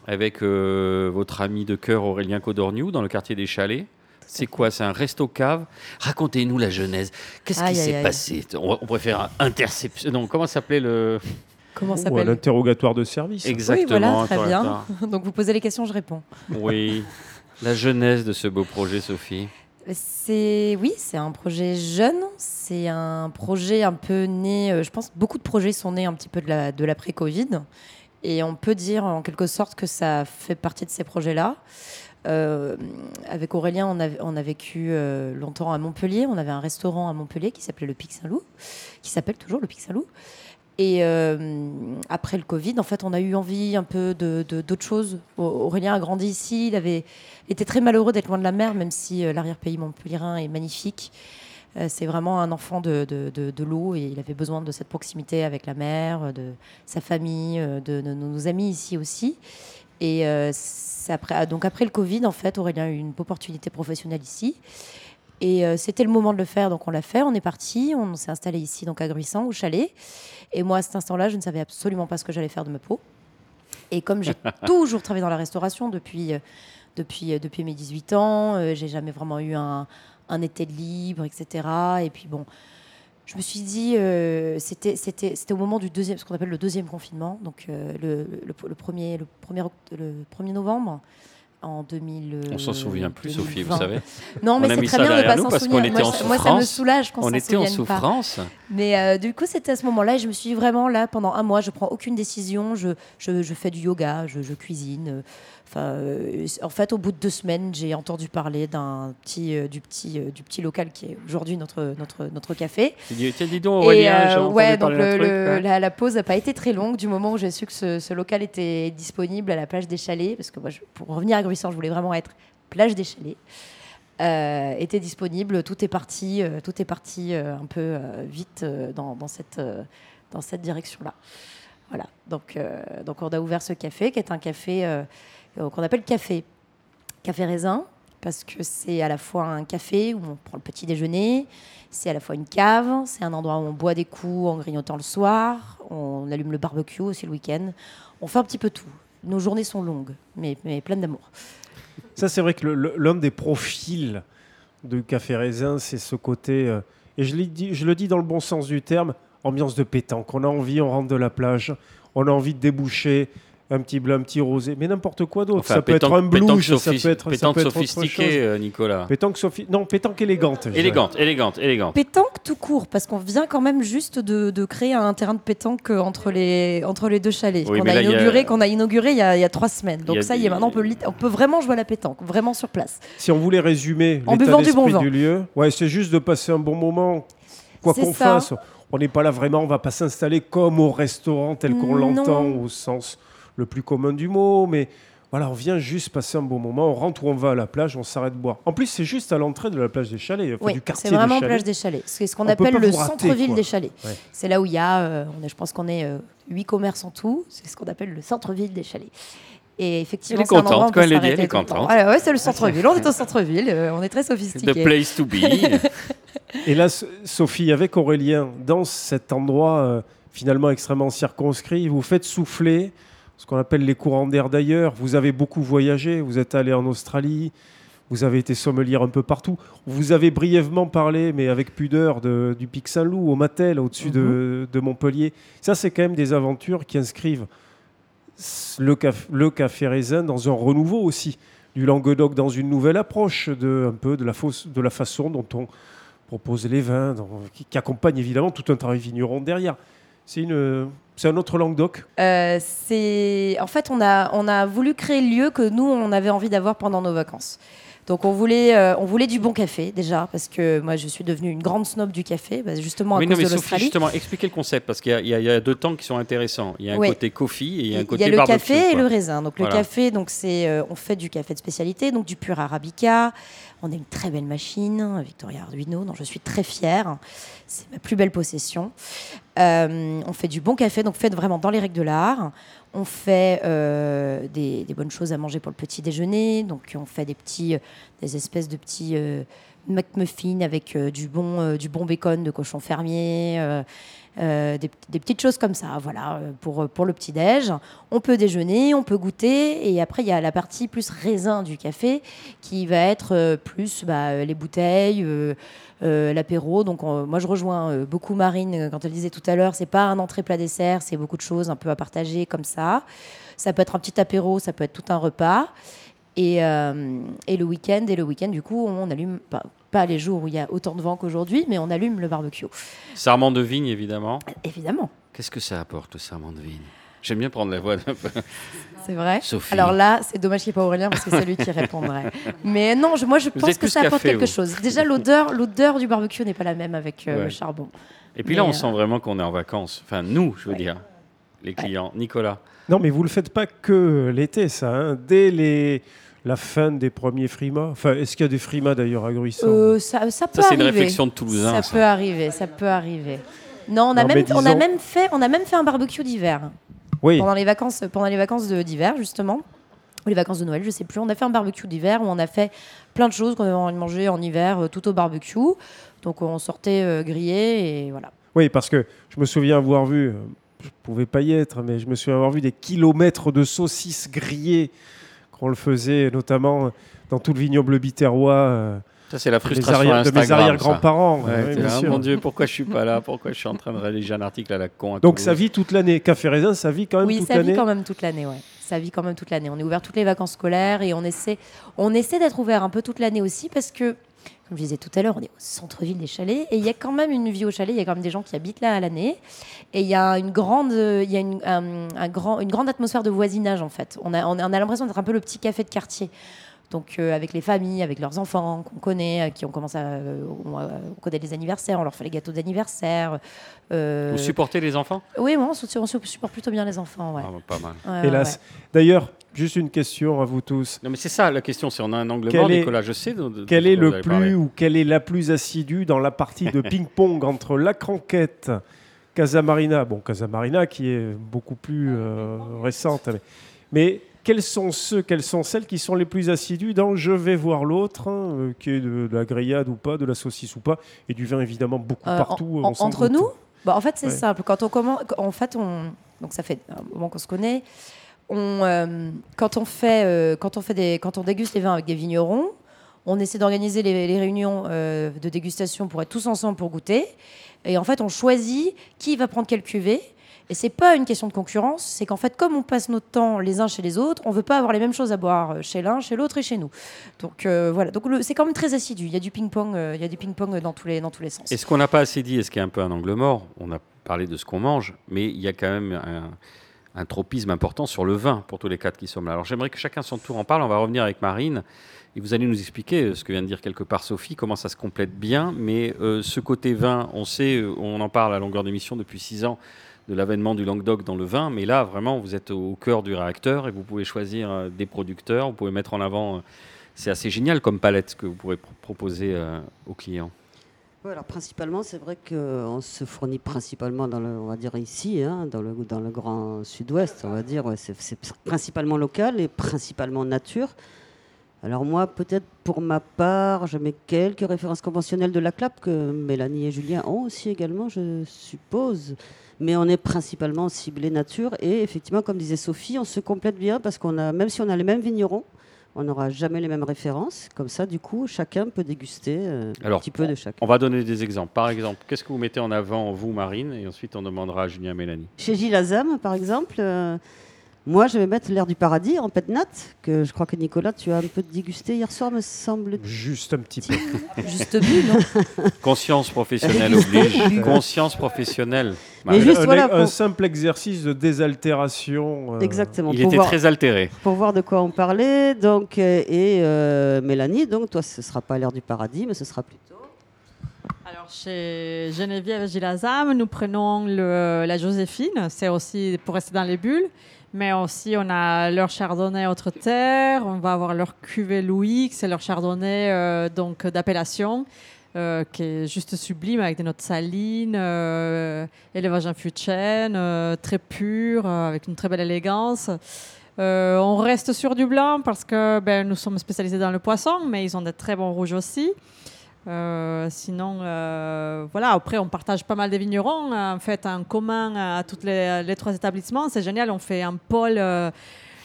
Avec euh, votre ami de cœur Aurélien Codorniou dans le quartier des Chalets. C'est quoi? C'est un resto-cave Racontez-nous la genèse. Qu'est-ce qui s'est passé? On, on préfère interception. Non, comment s'appelait le. Comment s'appelle? l'interrogatoire de service. Exactement. Oui, voilà, très bien. [LAUGHS] Donc vous posez les questions, je réponds. Oui. La genèse de ce beau projet, Sophie. C'est oui, c'est un projet jeune. C'est un projet un peu né. euh, je pense que beaucoup de projets sont nés un petit peu de la de l'après Covid, et on peut dire en quelque sorte que ça fait partie de ces projets-là. Euh, avec Aurélien, on a, vécu euh, longtemps à Montpellier. On avait un restaurant à Montpellier qui s'appelait le Pic Saint-Loup, qui s'appelle toujours le Pic Saint-Loup. Et euh, après le Covid, en fait, on a eu envie un peu de d'autres choses. Au- Aurélien a grandi ici. Il avait était très malheureux d'être loin de la mer, même si l'arrière-pays montpelliérain est magnifique. C'est vraiment un enfant de, de, l'eau et il avait besoin de cette proximité avec la mer, de sa famille, de nos amis ici aussi. Et euh, après, ah, donc après le Covid, en fait, Aurélien a eu une opportunité professionnelle ici. Et euh, c'était le moment de le faire, donc on l'a fait. On est parti, on s'est installé ici, donc à Gruissant, au chalet. Et moi, à cet instant-là, je ne savais absolument pas ce que j'allais faire de ma peau. Et comme j'ai [LAUGHS] toujours travaillé dans la restauration depuis, euh, depuis, euh, depuis mes 18 ans, j'ai jamais vraiment eu un, un été de libre, etc. Et puis bon, je me suis dit, euh, c'était c'était c'était au moment du deuxième, ce qu'on appelle le deuxième confinement, donc euh, le, le, le premier, le, premier, le 1er novembre. En 2000. On s'en souvient plus, Sophie, vous 2020. savez. Non, On mais c'est très bien de derrière pas s'en parce qu'on souvenir. était moi, en ça- moi, ça me soulage qu'on On s'en était en pas. souffrance. Mais euh, du coup, c'était à ce moment-là et je me suis dit vraiment là, pendant un mois, je prends aucune décision, je, je, je fais du yoga, je, je cuisine. Euh, Enfin, euh, en fait, au bout de deux semaines, j'ai entendu parler d'un petit, euh, du, petit, euh, du petit local qui est aujourd'hui notre, notre, notre café. Tu dis, dis donc, Et, Aurélien, entendu ouais, donc le- truc, le- ouais. la, la pause n'a pas été très longue du moment où j'ai su que ce, ce local était disponible à la plage des Chalets, parce que moi, je- pour revenir à Gruissant, je voulais vraiment être plage des Chalets. Était disponible, tout est parti, tout est parti un peu vite dans, dans cette, dans cette direction-là. Voilà, donc, donc on a ouvert ce café qui est un café qu'on appelle café, café raisin, parce que c'est à la fois un café où on prend le petit déjeuner, c'est à la fois une cave, c'est un endroit où on boit des coups en grignotant le soir, on allume le barbecue aussi le week-end, on fait un petit peu tout. nos journées sont longues, mais, pleines d'amour. Ça, c'est vrai que l'un des profils de Café Raisin, c'est ce côté, euh, et je le dis dans le bon sens du terme, ambiance de pétanque. On a envie, on rentre de la plage, on a envie de déboucher un petit bleu, un petit rosé, mais n'importe quoi d'autre. Enfin, ça peut être pétanque- un blues, pétanque ça peut être, ça pétanque peut être autre sophistiquée, chose. euh, Nicolas. Pétanque sophi- Non, pétanque élégante. Élégante, élégante, élégante. Pétanque tout court, parce qu'on vient quand même juste de, de créer un terrain de pétanque euh, entre les, entre les deux chalets, Oui, qu'on a, là, il y a- inauguré, qu'on a inauguré il y a, il y a trois semaines. Donc a ça y est, maintenant on peut, lit- on peut vraiment jouer à la pétanque, vraiment sur place. Si on voulait résumer En l'état buvant du bon du lieu, ouais, c'est juste de passer un bon moment, quoi C'est qu'on ça. fasse. On n'est pas là vraiment, on va pas s'installer comme au restaurant tel qu'on Non. l'entend au sens le plus commun du mot, mais voilà, on vient juste passer un bon moment, on rentre ou on va à la plage, on s'arrête boire. En plus, c'est juste à l'entrée de la plage des Chalets, enfin, Oui, du quartier c'est vraiment des Chalets. plage des chalets. C'est ce qu'on On appelle le centre-ville des chalets. Ouais. C'est là où il y a, euh, on est, je pense qu'on est euh, huit commerces en tout. C'est ce qu'on appelle le centre-ville des chalets. Et effectivement, Elle est où contente, quand elle s'arrêter elle est contente. Ouais, ouais, c'est le centre-ville. On est au centre-ville. euh, on est très The sophistiqué. place to be. [LAUGHS] Et là, Sophie, avec Aurélien, dans cet endroit euh, finalement extrêmement circonscrit, vous faites souffler ce qu'on appelle les courants d'air d'ailleurs. Vous avez beaucoup voyagé, vous êtes allé en Australie, vous avez été sommelier un peu partout. Vous avez brièvement parlé, mais avec pudeur, de- du Pic Saint-Loup au Matel, au-dessus de, de Montpellier. Ça, c'est quand même des aventures qui inscrivent le, caf- le café raisin dans un renouveau aussi du Languedoc dans une nouvelle approche de un peu de la, fausse- de la façon dont on propose les vins, qui, qui accompagne évidemment tout un travail vigneron derrière. C'est une, c'est un autre Languedoc? Euh, c'est en fait on a on a voulu créer le lieu que nous on avait envie d'avoir pendant nos vacances. Donc on voulait euh, on voulait du bon café déjà parce que moi je suis devenue une grande snob du café bah, justement à Oui, cause non, mais de Sophie, l'Australie. justement, expliquez le concept, parce qu'il y, a- il y a- il y a deux temps qui sont intéressants. Il y a un côté coffee et il y a un Il côté y a le barbecue, café et le raisin. Donc Voilà. le café, donc c'est euh, on fait du café de spécialité, donc du pur arabica. On a une très belle machine, Victoria Arduino, dont je suis très fière. C'est ma plus belle possession. Euh, on fait du bon café, donc fait vraiment dans les règles de l'art. On fait euh, des, des bonnes choses à manger pour le petit déjeuner. Donc on fait des petits, euh, des espèces de petits McMuffins avec euh, du bon, euh, du bon bacon de cochon fermier. euh, des, petites choses comme ça, voilà, pour, pour le petit-déj. On peut déjeuner, on peut goûter, et après, il y a la partie plus raisin du café, qui va être plus bah, les bouteilles, l'apéro. Donc, on- moi, je rejoins beaucoup Marine quand elle disait tout à l'heure, c'est pas un entrée-plat-dessert, c'est beaucoup de choses un peu à partager comme ça. Ça peut être un petit apéro, ça peut être tout un repas. Et, euh, et le week-end, et le week-end, du coup, on allume, pas, pas les jours où il y a autant de vent qu'aujourd'hui, mais on allume le barbecue. Sarment de vigne, évidemment. Évidemment, Qu'est-ce que ça apporte, le sarment de vigne? J'aime bien prendre la voix d'un peu. [LAUGHS] c'est vrai? Sophie. Alors là, c'est dommage qu'il n'y ait pas Aurélien parce que c'est lui qui répondrait. [LAUGHS] Mais non, je- moi je Vous pense que ça apporte café, quelque vous. chose. Déjà, l'odeur, l'odeur du barbecue n'est pas la même avec euh, Ouais. le charbon. Et puis là, on euh, sent vraiment qu'on est en vacances. Enfin, nous, je veux Ouais. dire, les clients. Nicolas. Non, mais vous le faites pas que l'été, ça. hein. Dès les, la fin des premiers frimas. Enfin, est-ce qu'il y a des frimas d'ailleurs à Gruissan Euh, ça, ça peut Ça, c'est une arriver. réflexion de Toulousain. Ça ça. peut arriver, ça peut arriver. Non, on a, Non, même, on, a même fait, on a même fait un barbecue d'hiver. Oui. Pendant les vacances, pendant les vacances de- d'hiver, justement. Ou les vacances de Noël, je sais plus. On a fait un barbecue d'hiver où on a fait plein de choses qu'on avait envie de manger en hiver, euh, tout au barbecue. Donc on sortait euh, grillé et voilà. Oui, parce que je me souviens avoir vu, je pouvais pas y être, mais je me souviens avoir vu des kilomètres de saucisses grillées qu'on le faisait, notamment dans tout le vignoble biterrois euh, Ça, c'est la de mes frustration arrière- de mes arrière-grands-parents. Ouais, Oui, mon Dieu, pourquoi je suis pas là? Pourquoi je suis en train de rédiger un article à la con à Donc Toulouse ça vit toute l'année. Café raisin, ça vit quand même Oui, toute ça vit l'année. quand même toute l'année, ouais. Ça vit quand même toute l'année. On est ouvert toutes les vacances scolaires et on essaie, on essaie d'être ouvert un peu toute l'année aussi parce que, comme je disais tout à l'heure, on est au centre-ville des chalets et il y a quand même une vie au chalet. Il y a quand même des gens qui habitent là à l'année et il y a une grande, il y a une, un- un grand, une grande atmosphère de voisinage en fait. On a, on a, on a l'impression d'être un peu le petit café de quartier. Donc euh, avec les familles, avec leurs enfants qu'on connaît, euh, qui ont commencé à, euh, on, euh, on connaît les anniversaires, on leur fait les gâteaux d'anniversaire. euh, Vous supportez les enfants? Oui, moi, on, supporte plutôt bien les enfants. Ouais. Ah, Pas mal. Ouais, ouais, Hélas. ouais. D'ailleurs, juste une question à vous tous. Non, mais c'est ça la question. Si on a un angle Quel mort, est- Nicolas, je sais. de- de- Quel de est le plus ou quelle est la plus assidue dans la partie de [LAUGHS] ping-pong entre la Cranquette, Casamarina, bon Casamarina qui est beaucoup plus euh, récente, mais, mais quels sont ceux, quelles sont celles qui sont les plus assidus dans Je vais voir l'autre, hein, euh, qui est de, de la grillade ou pas, de la saucisse ou pas, et du vin évidemment beaucoup Euh, partout. en- entre doute. nous? Bah, En fait, c'est Ouais. simple. Quand on commence, en fait, on, donc ça fait un moment qu'on se connaît. Euh, quand, on fait, euh, quand, on fait des, quand on déguste les vins avec des vignerons, on essaie d'organiser les, réunions euh, de dégustation pour être tous ensemble pour goûter. Et en fait, on choisit qui va prendre quelle cuvée. Et c'est pas une question de concurrence, c'est qu'en fait, comme on passe notre temps les uns chez les autres, on veut pas avoir les mêmes choses à boire chez l'un, chez l'autre et chez nous. Donc voilà, donc c'est quand même très assidu. Il y a du ping-pong, il y a du ping-pong dans tous les dans tous les sens. Et ce qu'on n'a pas assez dit, et ce qui est un peu un angle mort, on a parlé de ce qu'on mange, mais il y a quand même un, un tropisme important sur le vin pour tous les quatre qui sommes là. Alors j'aimerais que chacun son tour en parle. On va revenir avec Marine. Et vous allez nous expliquer euh, ce que vient de dire quelque part Sophie, comment ça se complète bien. Mais euh, ce côté vin, on sait, euh, on en parle à longueur d'émission depuis six ans, de l'avènement du Languedoc dans le vin. Mais là, vraiment, vous êtes au cœur du réacteur et vous pouvez choisir des producteurs, vous pouvez mettre en avant. c'est assez génial comme palette que vous pourrez pro- proposer aux clients. Alors principalement, c'est vrai qu'on se fournit principalement dans le, on va dire ici, hein, dans le dans le grand Sud-Ouest, on va dire, c'est principalement local et principalement nature. Alors moi, peut-être pour ma part, je mets quelques références conventionnelles de la CLAP que Mélanie et Julien ont aussi également, je suppose. Mais on est principalement ciblé nature et effectivement, comme disait Sophie, on se complète bien parce qu'on a, même si on a les mêmes vignerons, on n'aura jamais les mêmes références. Comme ça, du coup, chacun peut déguster euh, un petit peu de chacun. On va donner des exemples. Par exemple, qu'est-ce que vous mettez en avant, vous, Marine? Et ensuite, on demandera à Julien Mélanie. Chez Gilles Azam, par exemple, euh, moi, je vais mettre l'air du paradis en pet nat, que je crois que Nicolas, tu as un peu dégusté hier soir, me semble. Juste un petit peu. [LAUGHS] Juste bu, non [LAUGHS] Conscience professionnelle oblige. [LAUGHS] Conscience professionnelle. Mais juste, un, voilà, un pour- simple exercice de désaltération. euh, Exactement. Il était voir, très altéré. pour voir de quoi on parlait. Donc, euh, et euh, Mélanie, donc toi, ce sera pas l'air du paradis, mais ce sera plutôt. Alors, chez Geneviève Gilazam, nous prenons le- la Joséphine, c'est aussi pour rester dans les bulles, mais aussi on a leur chardonnay autre terre, on va avoir leur cuvée Louis, c'est leur chardonnay euh, donc d'appellation. euh, qui est juste sublime avec des notes salines, euh, élevage euh, très pur, avec une très belle élégance. On reste sur du blanc parce que ben, nous sommes spécialisés dans le poisson, mais ils ont des très bons rouges aussi. Euh, sinon, euh, voilà, après, on partage pas mal des vignerons. En fait, en commun à tous les, les trois établissements, c'est génial. On fait un pôle euh,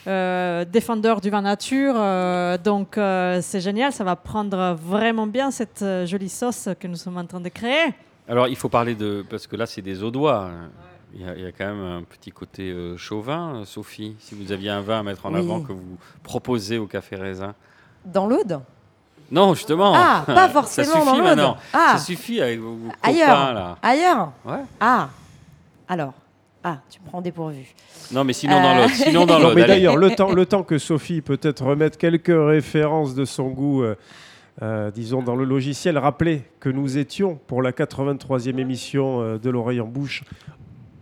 euh, défendeur du vin nature. euh, donc, euh, c'est génial. Ça va prendre vraiment bien cette euh, jolie sauce que nous sommes en train de créer. Alors, il faut parler de. Parce que là, c'est des audois. Il y, a, il y a quand même un petit côté euh, chauvin, euh, Sophie. Si vous aviez un vin à mettre en Oui. avant que vous proposez au Café Raisin. Dans l'Aude Non, justement. Ah, [LAUGHS] pas Ça forcément suffit dans l'Aude. maintenant. Ah, Ça suffit avec vos, vos Ailleurs. copains, là. ailleurs Ouais. Ah, alors. Ah, tu me prends dépourvu. Non, mais sinon dans Euh. l'autre. Sinon dans Non, l'autre. mais allez. d'ailleurs, le temps, le [LAUGHS] temps que Sophie peut-être remette quelques références de son goût, euh, euh, disons, dans le logiciel, rappelez que nous étions pour la 83e émission euh, de l'oreille en bouche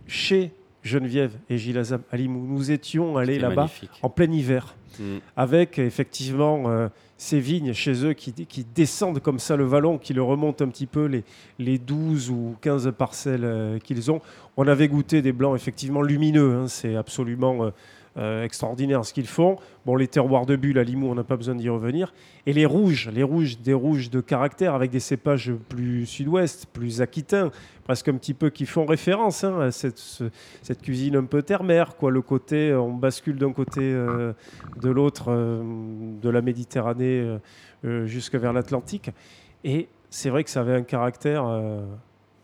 chez Geneviève et Gilles Azam à Limoux. Nous étions allés C'était là-bas magnifique. en plein hiver Mm. avec effectivement euh, ces vignes chez eux qui, descendent comme ça le vallon, qui le remontent un petit peu les, les 12 ou 15 parcelles euh, qu'ils ont. On avait goûté des blancs effectivement lumineux, hein, c'est absolument euh, extraordinaire ce qu'ils font. Bon, les terroirs de Bulle à Limoux, on n'a pas besoin d'y revenir. Et les rouges, les rouges, des rouges de caractère avec des cépages plus sud-ouest, plus aquitains, presque un petit peu qui font référence hein, à cette, ce- cette cuisine un peu terre-mer, quoi. Le côté, euh, on bascule d'un côté euh, de l'autre, de la Méditerranée jusque vers l'Atlantique. Et c'est vrai que ça avait un caractère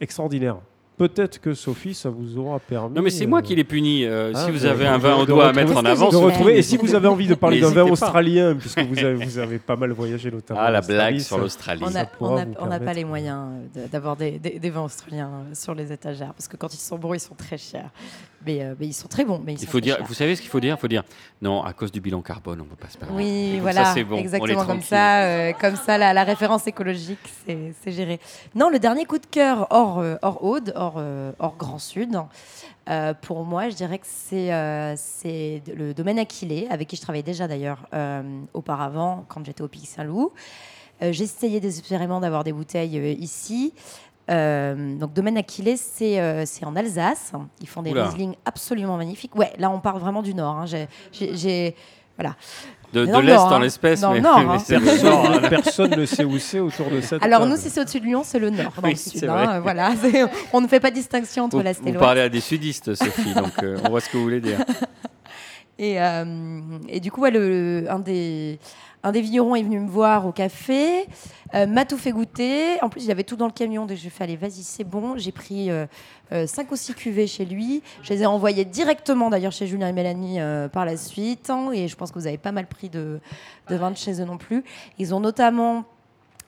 extraordinaire. Peut-être que Sophie, ça vous aura permis. Non, mais c'est moi qui les punis. euh, ah, si vous avez un vin au doigt à mettre en avant, retrouver. Et si vous avez envie de parler d'un vin pas. australien, puisque vous avez, vous avez pas mal voyagé notamment. Ah, la blague sur l'Australie. On n'a pas les moyens d'avoir des, des- des vins australiens sur les étagères parce que quand ils sont bons, ils sont très chers. Mais, euh, mais ils sont très bons. Mais ils Il faut dire, chers. vous savez ce qu'il faut dire? Il faut dire non, à cause du bilan carbone, on ne peut pas se permettre. Et Oui, voilà, ça, c'est bon, exactement comme ça. euh, comme ça, la, la référence écologique, c'est géré. Non, le dernier coup de cœur hors, hors Aude, hors, euh, hors Grand Sud, euh, pour moi, je dirais que c'est euh, c'est le domaine Aquilé, avec qui je travaillais déjà d'ailleurs auparavant, quand j'étais au Pic Saint-Loup. Essayé désespérément d'avoir des bouteilles ici. Euh, donc, domaine Aquilé, c'est euh, en Alsace. Ils font des Oula. Riesling absolument magnifiques. Ouais, là, on parle vraiment du Nord. hein. J'ai- Voilà. De, l'Est en hein. l'espèce, mais, Nord, [LAUGHS] mais hein. ressort. [LAUGHS] Personne ne sait où c'est autour de cette Alors table. nous, si c'est au-dessus de Lyon, c'est le nord, dans Oui, le c'est sud. hein, voilà, [LAUGHS] on ne fait pas distinction entre Vous, l'est et vous l'ouest. parlez à des sudistes, Sophie, donc euh, on voit ce que vous voulez dire. Et, euh, et du coup, ouais, le, un, des, un des vignerons est venu me voir au café, euh, m'a tout fait goûter. En plus, il avait tout dans le camion, donc j'ai fait allez, vas-y, c'est bon. J'ai pris 5 ou 6 cuvées chez lui. Je les ai envoyées directement d'ailleurs chez Julien et Mélanie par la suite. hein, et je pense que vous avez pas mal pris de, de vin de chez eux non plus. Ils ont notamment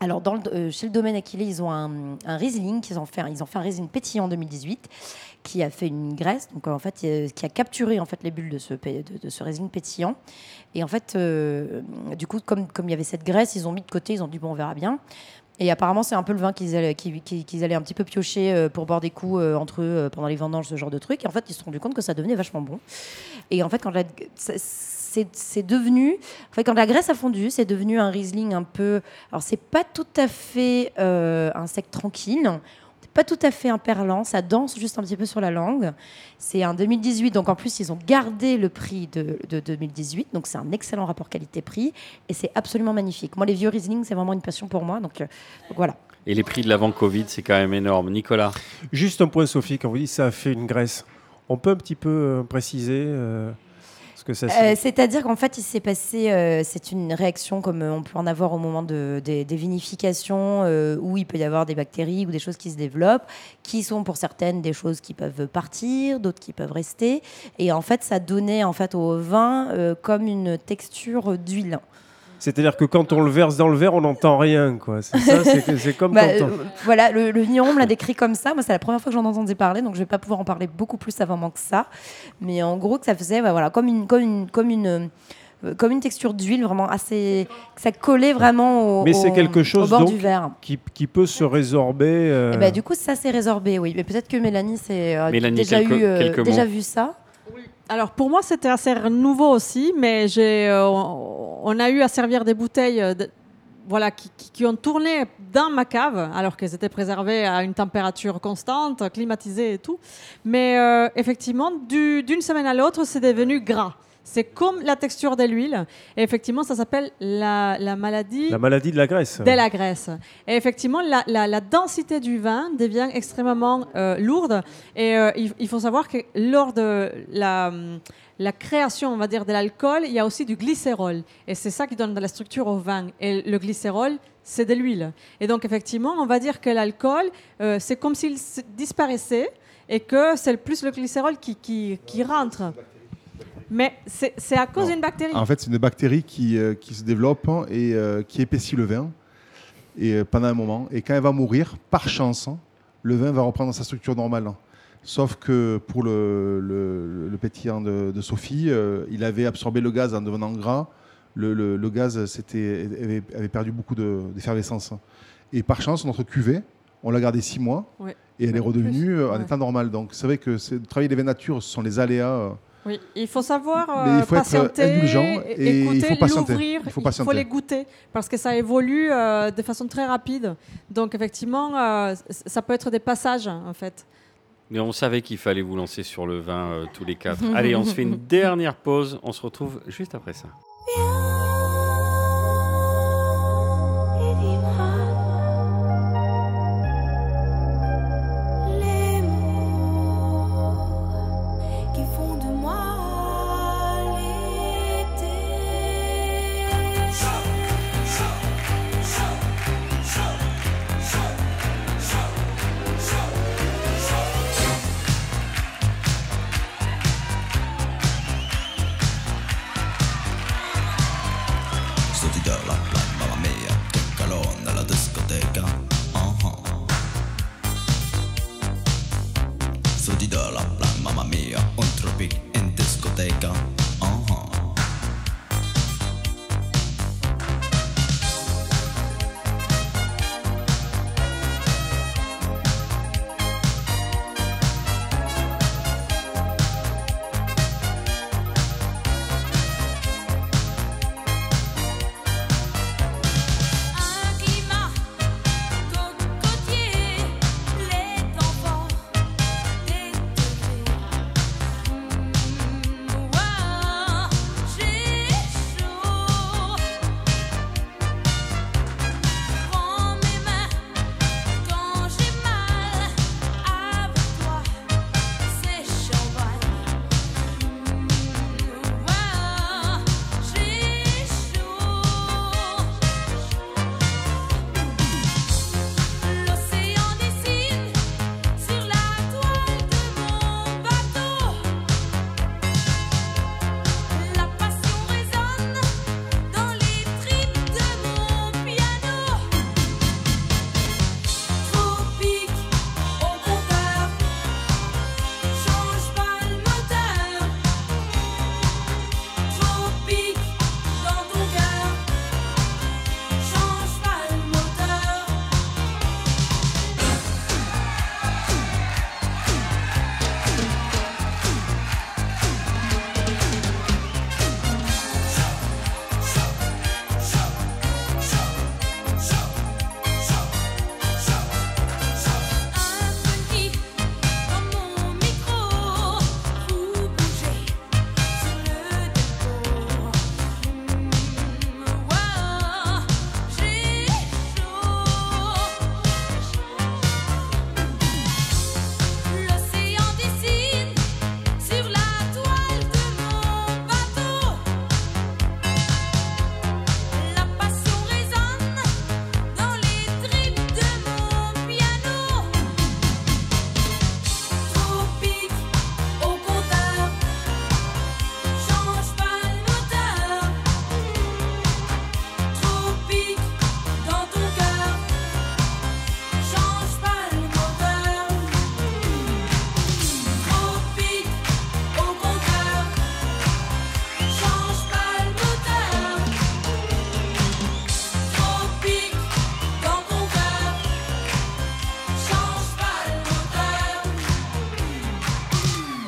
alors, dans le- euh, chez le domaine Aquilé, ils ont un, un Riesling qu'ils ont fait. Ils ont fait un Riesling pétillant en 2018 qui a fait une graisse, donc en fait, euh, qui a capturé en fait les bulles de ce, de, ce Riesling pétillant. Et en fait, euh, du coup, comme, comme il y avait cette graisse, ils ont mis de côté, ils ont dit bon, on verra bien. Et apparemment, c'est un peu le vin qu'ils allaient, qu'ils- qu'ils- allaient un petit peu piocher euh, pour boire des coups entre eux pendant les vendanges, ce genre de truc. Et en fait, ils se sont rendus compte que ça devenait vachement bon. Et en fait, quand la- c'est devenu, en fait, quand la graisse a fondu, c'est devenu un Riesling un peu. Alors, c'est pas tout à fait un sec tranquille. Pas tout à fait un perlant, ça danse juste un petit peu sur la langue. C'est un 2018, donc en plus ils ont gardé le prix de, de 2018, donc c'est un excellent rapport qualité-prix et c'est absolument magnifique. Moi les vieux Riesling c'est vraiment une passion pour moi, donc, euh, donc voilà. Et les prix de l'avant-Covid, c'est quand même énorme. Nicolas? Juste un point, Sophie, quand vous dites ça a fait une graisse, on peut un petit peu euh, préciser euh, que ça Euh, C'est-à-dire qu'en fait, il s'est passé, euh, c'est une réaction comme on peut en avoir au moment de, des, des vinifications, euh, où il peut y avoir des bactéries ou des choses qui se développent, qui sont pour certaines des choses qui peuvent partir, d'autres qui peuvent rester. Et en fait, ça donnait en fait au vin comme une texture d'huile. C'est-à-dire que quand on le verse dans le verre, on n'entend rien. quoi. C'est ça, comme [LAUGHS] Bah, quand on- euh, voilà, le, le vigneron me l'a décrit comme ça. Moi, c'est la première fois que j'en entendais parler, donc je vais pas pouvoir en parler beaucoup plus avant que ça. Mais en gros, que ça faisait, bah, voilà, comme une, comme une, comme une, euh, comme une texture d'huile vraiment assez, que ça collait vraiment au, Mais c'est au- quelque chose, au bord donc, du verre. qui, qui peut se résorber. euh, Et bah, du coup, ça s'est résorbé, oui. Mais peut-être que Mélanie, c'est euh, Mélanie, déjà quelques- eu, euh, quelques déjà mots. vu ça. Alors pour moi, c'était assez nouveau aussi, mais euh, on a eu à servir des bouteilles euh, voilà, qui, ont tourné dans ma cave, alors qu'elles étaient préservées à une température constante, climatisées et tout. Mais euh, effectivement, du- d'une semaine à l'autre, c'est devenu gras. C'est comme la texture de l'huile. Et effectivement, ça s'appelle la, la maladie La maladie de la graisse. de la graisse. Et effectivement, la, la- la densité du vin devient extrêmement euh, lourde. Et euh, il, il faut savoir que lors de la, la création, on va dire, de l'alcool, il y a aussi du glycérol. Et c'est ça qui donne de la structure au vin. Et le glycérol, c'est de l'huile. Et donc, effectivement, on va dire que l'alcool, euh, c'est comme s'il disparaissait et que c'est plus le glycérol qui, qui, qui rentre. Mais c'est à cause d'une bactérie. En fait, c'est une bactérie qui, euh, qui se développe et euh, qui épaissit le vin et, euh, pendant un moment. Et quand elle va mourir, par chance, le vin va reprendre sa structure normale. Sauf que pour le, le- le pétillant de, de Sophie, il avait absorbé le gaz en devenant gras. Le, le- gaz avait, avait perdu beaucoup de- d'effervescence. Et par chance, notre cuvée, on l'a gardée six mois Ouais. et elle est redevenue en Ouais. état normal. Donc c'est vrai que c'est- le travail des vins nature, ce sont les aléas. Euh, Oui, il faut savoir Mais il euh, faut être patienter, indulgent é- et il écouter, faut patienter. l'ouvrir, Il faut les goûter parce que ça évolue euh, de façon très rapide. Donc effectivement, euh, ça peut être des passages en fait. Mais on savait qu'il fallait vous lancer sur le vin euh, tous les quatre. [LAUGHS] Allez, on se fait une dernière pause. On se retrouve juste après ça.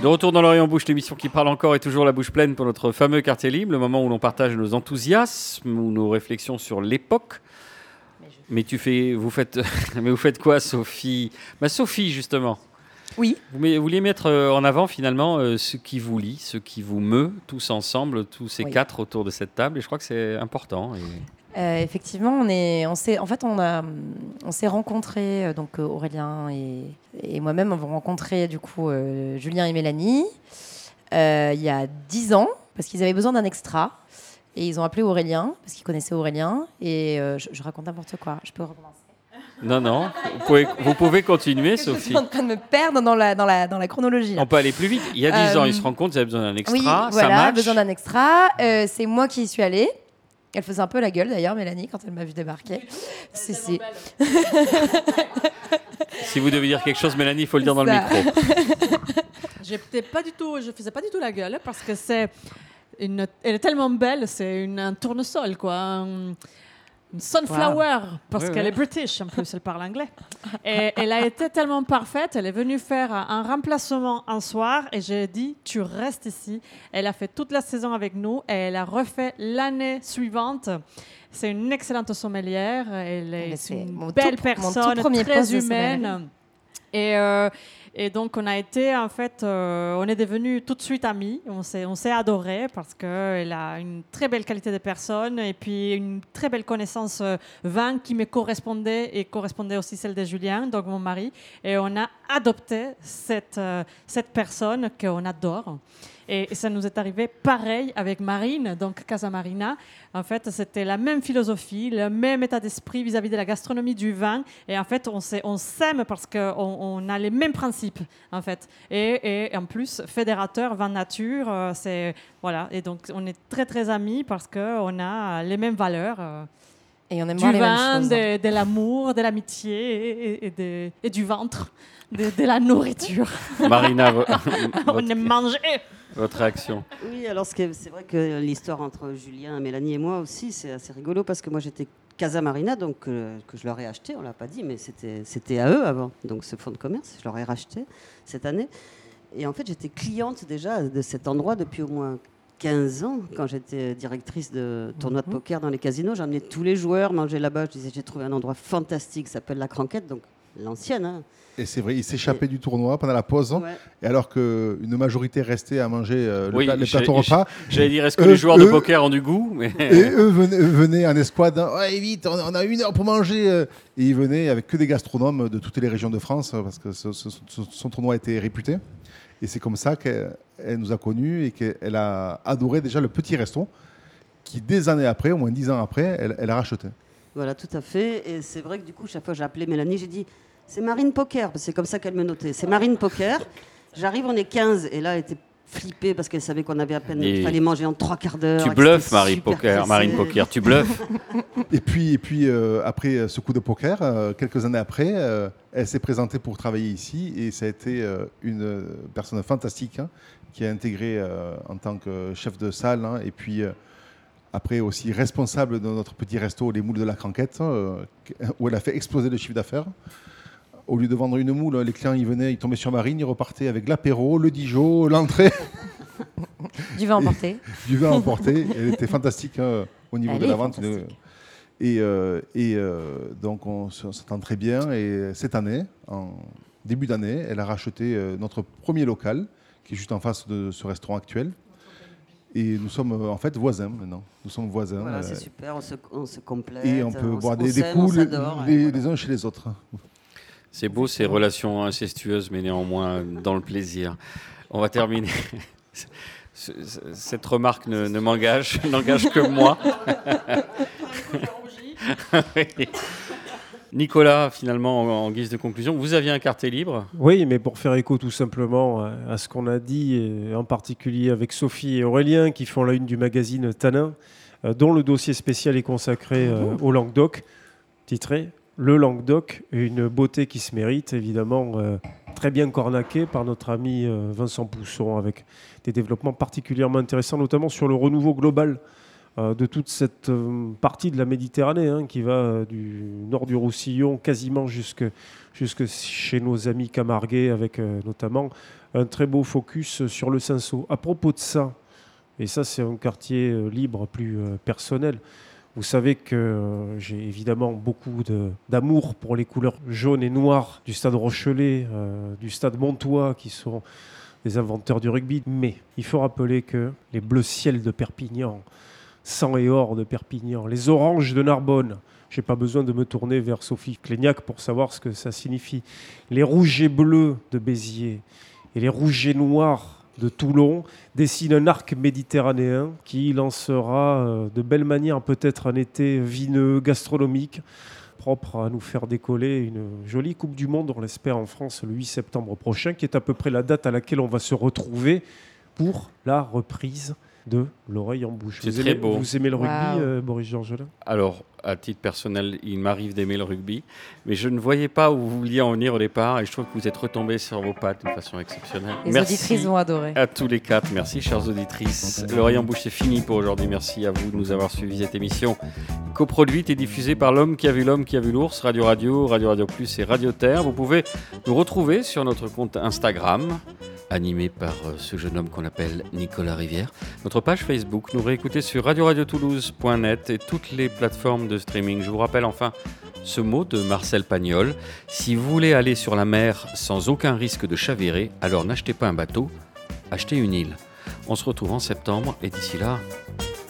De retour dans l'Orient Bouche, l'émission qui parle encore et toujours la bouche pleine pour notre fameux quartier libre, le moment où l'on partage nos enthousiasmes ou nos réflexions sur l'époque. Mais tu fais, vous faites, [LAUGHS] mais vous faites quoi, Sophie? Bah Sophie justement. Oui. Vous, vouliez mettre euh, en avant finalement euh, ce qui vous lie, ce qui vous meut, tous ensemble, tous ces Oui. quatre autour de cette table. Et je crois que c'est important. et- Euh, effectivement, on est, on s'est, en fait, on a, on s'est rencontrés, euh, donc euh, Aurélien et, et moi-même, on rencontré du coup euh, Julien et Mélanie euh, il y a dix ans parce qu'ils avaient besoin d'un extra et ils ont appelé Aurélien parce qu'ils connaissaient Aurélien et je, je raconte n'importe quoi. Je peux recommencer? Non, non. Vous pouvez, vous pouvez continuer, Je suis Sophie. en train de me perdre dans la, dans la, dans la chronologie. là. On peut aller plus vite. Il y a 10 ans, ils se rendent compte qu'ils avaient besoin d'un extra. Oui, ça voilà, match. besoin d'un extra. C'est moi qui y suis allée. Elle faisait un peu la gueule d'ailleurs, Mélanie, quand elle m'a vu débarquer. Si, si. Si vous devez dire quelque chose, Mélanie, il faut le dire dans le micro. [LAUGHS] J'étais pas du tout, je faisais pas du tout la gueule parce que c'est une, elle est tellement belle, c'est une un tournesol quoi, un- une sunflower parce qu'elle est british en plus, elle parle anglais. [LAUGHS] Et elle a été tellement parfaite, elle est venue faire un remplacement un soir et j'ai dit tu restes ici. Elle a fait toute la saison avec nous et elle a refait l'année suivante. C'est une excellente sommelière, elle est une belle tout personne, très humaine. Et, euh, et donc, on a été, en fait, euh, on est devenus tout de suite amis. On s'est, adorés parce qu'elle a une très belle qualité de personne et puis une très belle connaissance euh, vin qui me correspondait et correspondait aussi celle de Julien, donc mon mari. Et on a adopté cette, cette personne qu'on adore. Et, et ça nous est arrivé pareil avec Marine, donc Casa Marina. En fait, c'était la même philosophie, le même état d'esprit vis-à-vis de la gastronomie du vin. Et en fait, on s'est- on s'aime parce qu'on on a les mêmes principes, en fait. Et, et en plus, fédérateur vin nature, euh, c'est voilà. Et donc, on est très très amis parce qu'on a les mêmes valeurs. euh, Et on aime du mêmes vin, choses. de, de l'amour, de l'amitié et, et de- et du ventre, de, de la nourriture. Marina, [LAUGHS] on aime manger. Votre réaction. Oui, alors c'est vrai que l'histoire entre Julien, Mélanie et moi aussi, c'est assez rigolo parce que moi j'étais Casa Marina, donc euh, que je leur ai acheté, on l'a pas dit, mais c'était c'était à eux avant, donc ce fonds de commerce, je leur ai racheté cette année. Et en fait, j'étais cliente déjà de cet endroit depuis au moins 15 ans, quand j'étais directrice de tournoi de poker dans les casinos. J'emmenais tous les joueurs manger là-bas. Je disais, j'ai trouvé un endroit fantastique, ça s'appelle La Cranquette, donc l'ancienne. hein. Et c'est vrai, il s'échappait du tournoi pendant la pause, Ouais. et alors qu'une majorité restait à manger euh, le, Oui, pla- le j'ai- plateau repas, J'allais dire, est-ce que Eux- les joueurs de poker ont du goût mais... [LAUGHS] et eux venaient, venaient en escouade, hein, ouais, vite, on on a une heure pour manger. euh. Et ils venaient avec que des gastronomes de toutes les régions de France, euh, parce que ce- ce- ce- son tournoi était réputé. Et c'est comme ça qu'elle elle nous a connus et qu'elle a adoré déjà le petit resto, qui des années après, au moins dix ans après, elle, elle a racheté. Voilà, tout à fait. Et c'est vrai que du coup, chaque fois que j'ai appelé Mélanie, j'ai dit c'est Marine Poker, c'est comme ça qu'elle me notait. C'est Marine Poker. J'arrive, on est 15, et là, elle était flippée parce qu'elle savait qu'on avait à peine. Il fallait manger en trois quarts d'heure. Tu bluffes, super Poker. Marine Poker, tu bluffes. [LAUGHS] Et puis, et puis euh, après ce coup de poker, euh, quelques années après, euh, elle s'est présentée pour travailler ici et ça a été euh, une euh, personne fantastique hein, qui a intégré euh, en tant que chef de salle hein, et puis euh, après aussi responsable de notre petit resto Les Moules de la Cranquette euh, où elle a fait exploser le chiffre d'affaires. Au lieu de vendre une moule, les clients ils venaient, ils tombaient sur Marine, ils repartaient avec l'apéro, le Dijon, l'entrée, [LAUGHS] Du vin emporté. [LAUGHS] du vin emporté. Elle était fantastique hein, au niveau Elle de la vente. Et, euh, et euh, donc on s'entend très bien. Et cette année, en début d'année, elle a racheté euh, notre premier local, qui est juste en face de ce restaurant actuel. Et nous sommes en fait voisins maintenant. Nous sommes voisins. Voilà, c'est super, on se, on se complète. et on peut on boire des, coups les, s'adore, et les- voilà. les uns chez les autres. C'est beau ces relations incestueuses, mais néanmoins dans le plaisir. On va terminer. Ce- [LAUGHS] ce- Cette remarque ne, ne m'engage, [LAUGHS] n'engage que moi. [LAUGHS] Oui. Nicolas, finalement, en, en guise de conclusion, vous aviez un quartier libre? Oui, mais pour faire écho tout simplement à, ce qu'on a dit, en particulier avec Sophie et Aurélien qui font la une du magazine Tanin, euh, dont le dossier spécial est consacré euh, au Languedoc, titré Le Languedoc, une beauté qui se mérite, évidemment euh, très bien cornaqué par notre ami euh, Vincent Pousson, avec des développements particulièrement intéressants, notamment sur le renouveau global euh, de toute cette partie de la Méditerranée hein, qui va du nord du Roussillon quasiment jusque, jusque chez nos amis camarguais avec notamment un très beau focus sur le Cinsault. À propos de ça, et ça c'est un quartier libre plus personnel, vous savez que euh, j'ai évidemment beaucoup d'amour pour les couleurs jaunes et noires du stade Rochelet, euh, du stade Montois, qui sont des inventeurs du rugby. Mais il faut rappeler que les bleus ciel de Perpignan, sang et or de Perpignan, les oranges de Narbonne, j'ai pas besoin de me tourner vers Sophie Cléniac pour savoir ce que ça signifie. Les rouges et bleus de Béziers et les rouges et noirs de Toulon dessinent un arc méditerranéen qui lancera euh, de belles manières peut-être un été vineux, gastronomique, propre à nous faire décoller une jolie Coupe du Monde, on l'espère en France le 8 septembre prochain, qui est à peu près la date à laquelle on va se retrouver pour la reprise de l'oreille en bouche. C'est très aimez, beau. Vous aimez le rugby, Waouh. euh, Boris Georgelin? Alors, à titre personnel, il m'arrive d'aimer le rugby, mais je ne voyais pas où vous vouliez en venir au départ, et je trouve que vous êtes retombés sur vos pattes d'une façon exceptionnelle. Les Merci auditrices vont adorer. à tous les quatre. Merci, chères auditrices. L'oreille en bouche, c'est fini pour aujourd'hui. Merci à vous de nous avoir suivi cette émission coproduite et diffusée par l'homme qui a vu l'homme qui a vu l'ours, Radio Radio, Radio Radio Plus et Radio Terre. Vous pouvez nous retrouver sur notre compte Instagram, animé par euh, ce jeune homme qu'on appelle Nicolas Rivière. Notre page Facebook, nous réécouter sur radioradiotoulouse.net et toutes les plateformes de streaming. Je vous rappelle enfin ce mot de Marcel Pagnol. Si vous voulez aller sur la mer sans aucun risque de chavirer, alors n'achetez pas un bateau, achetez une île. On se retrouve en septembre et d'ici là,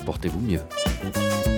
portez-vous mieux.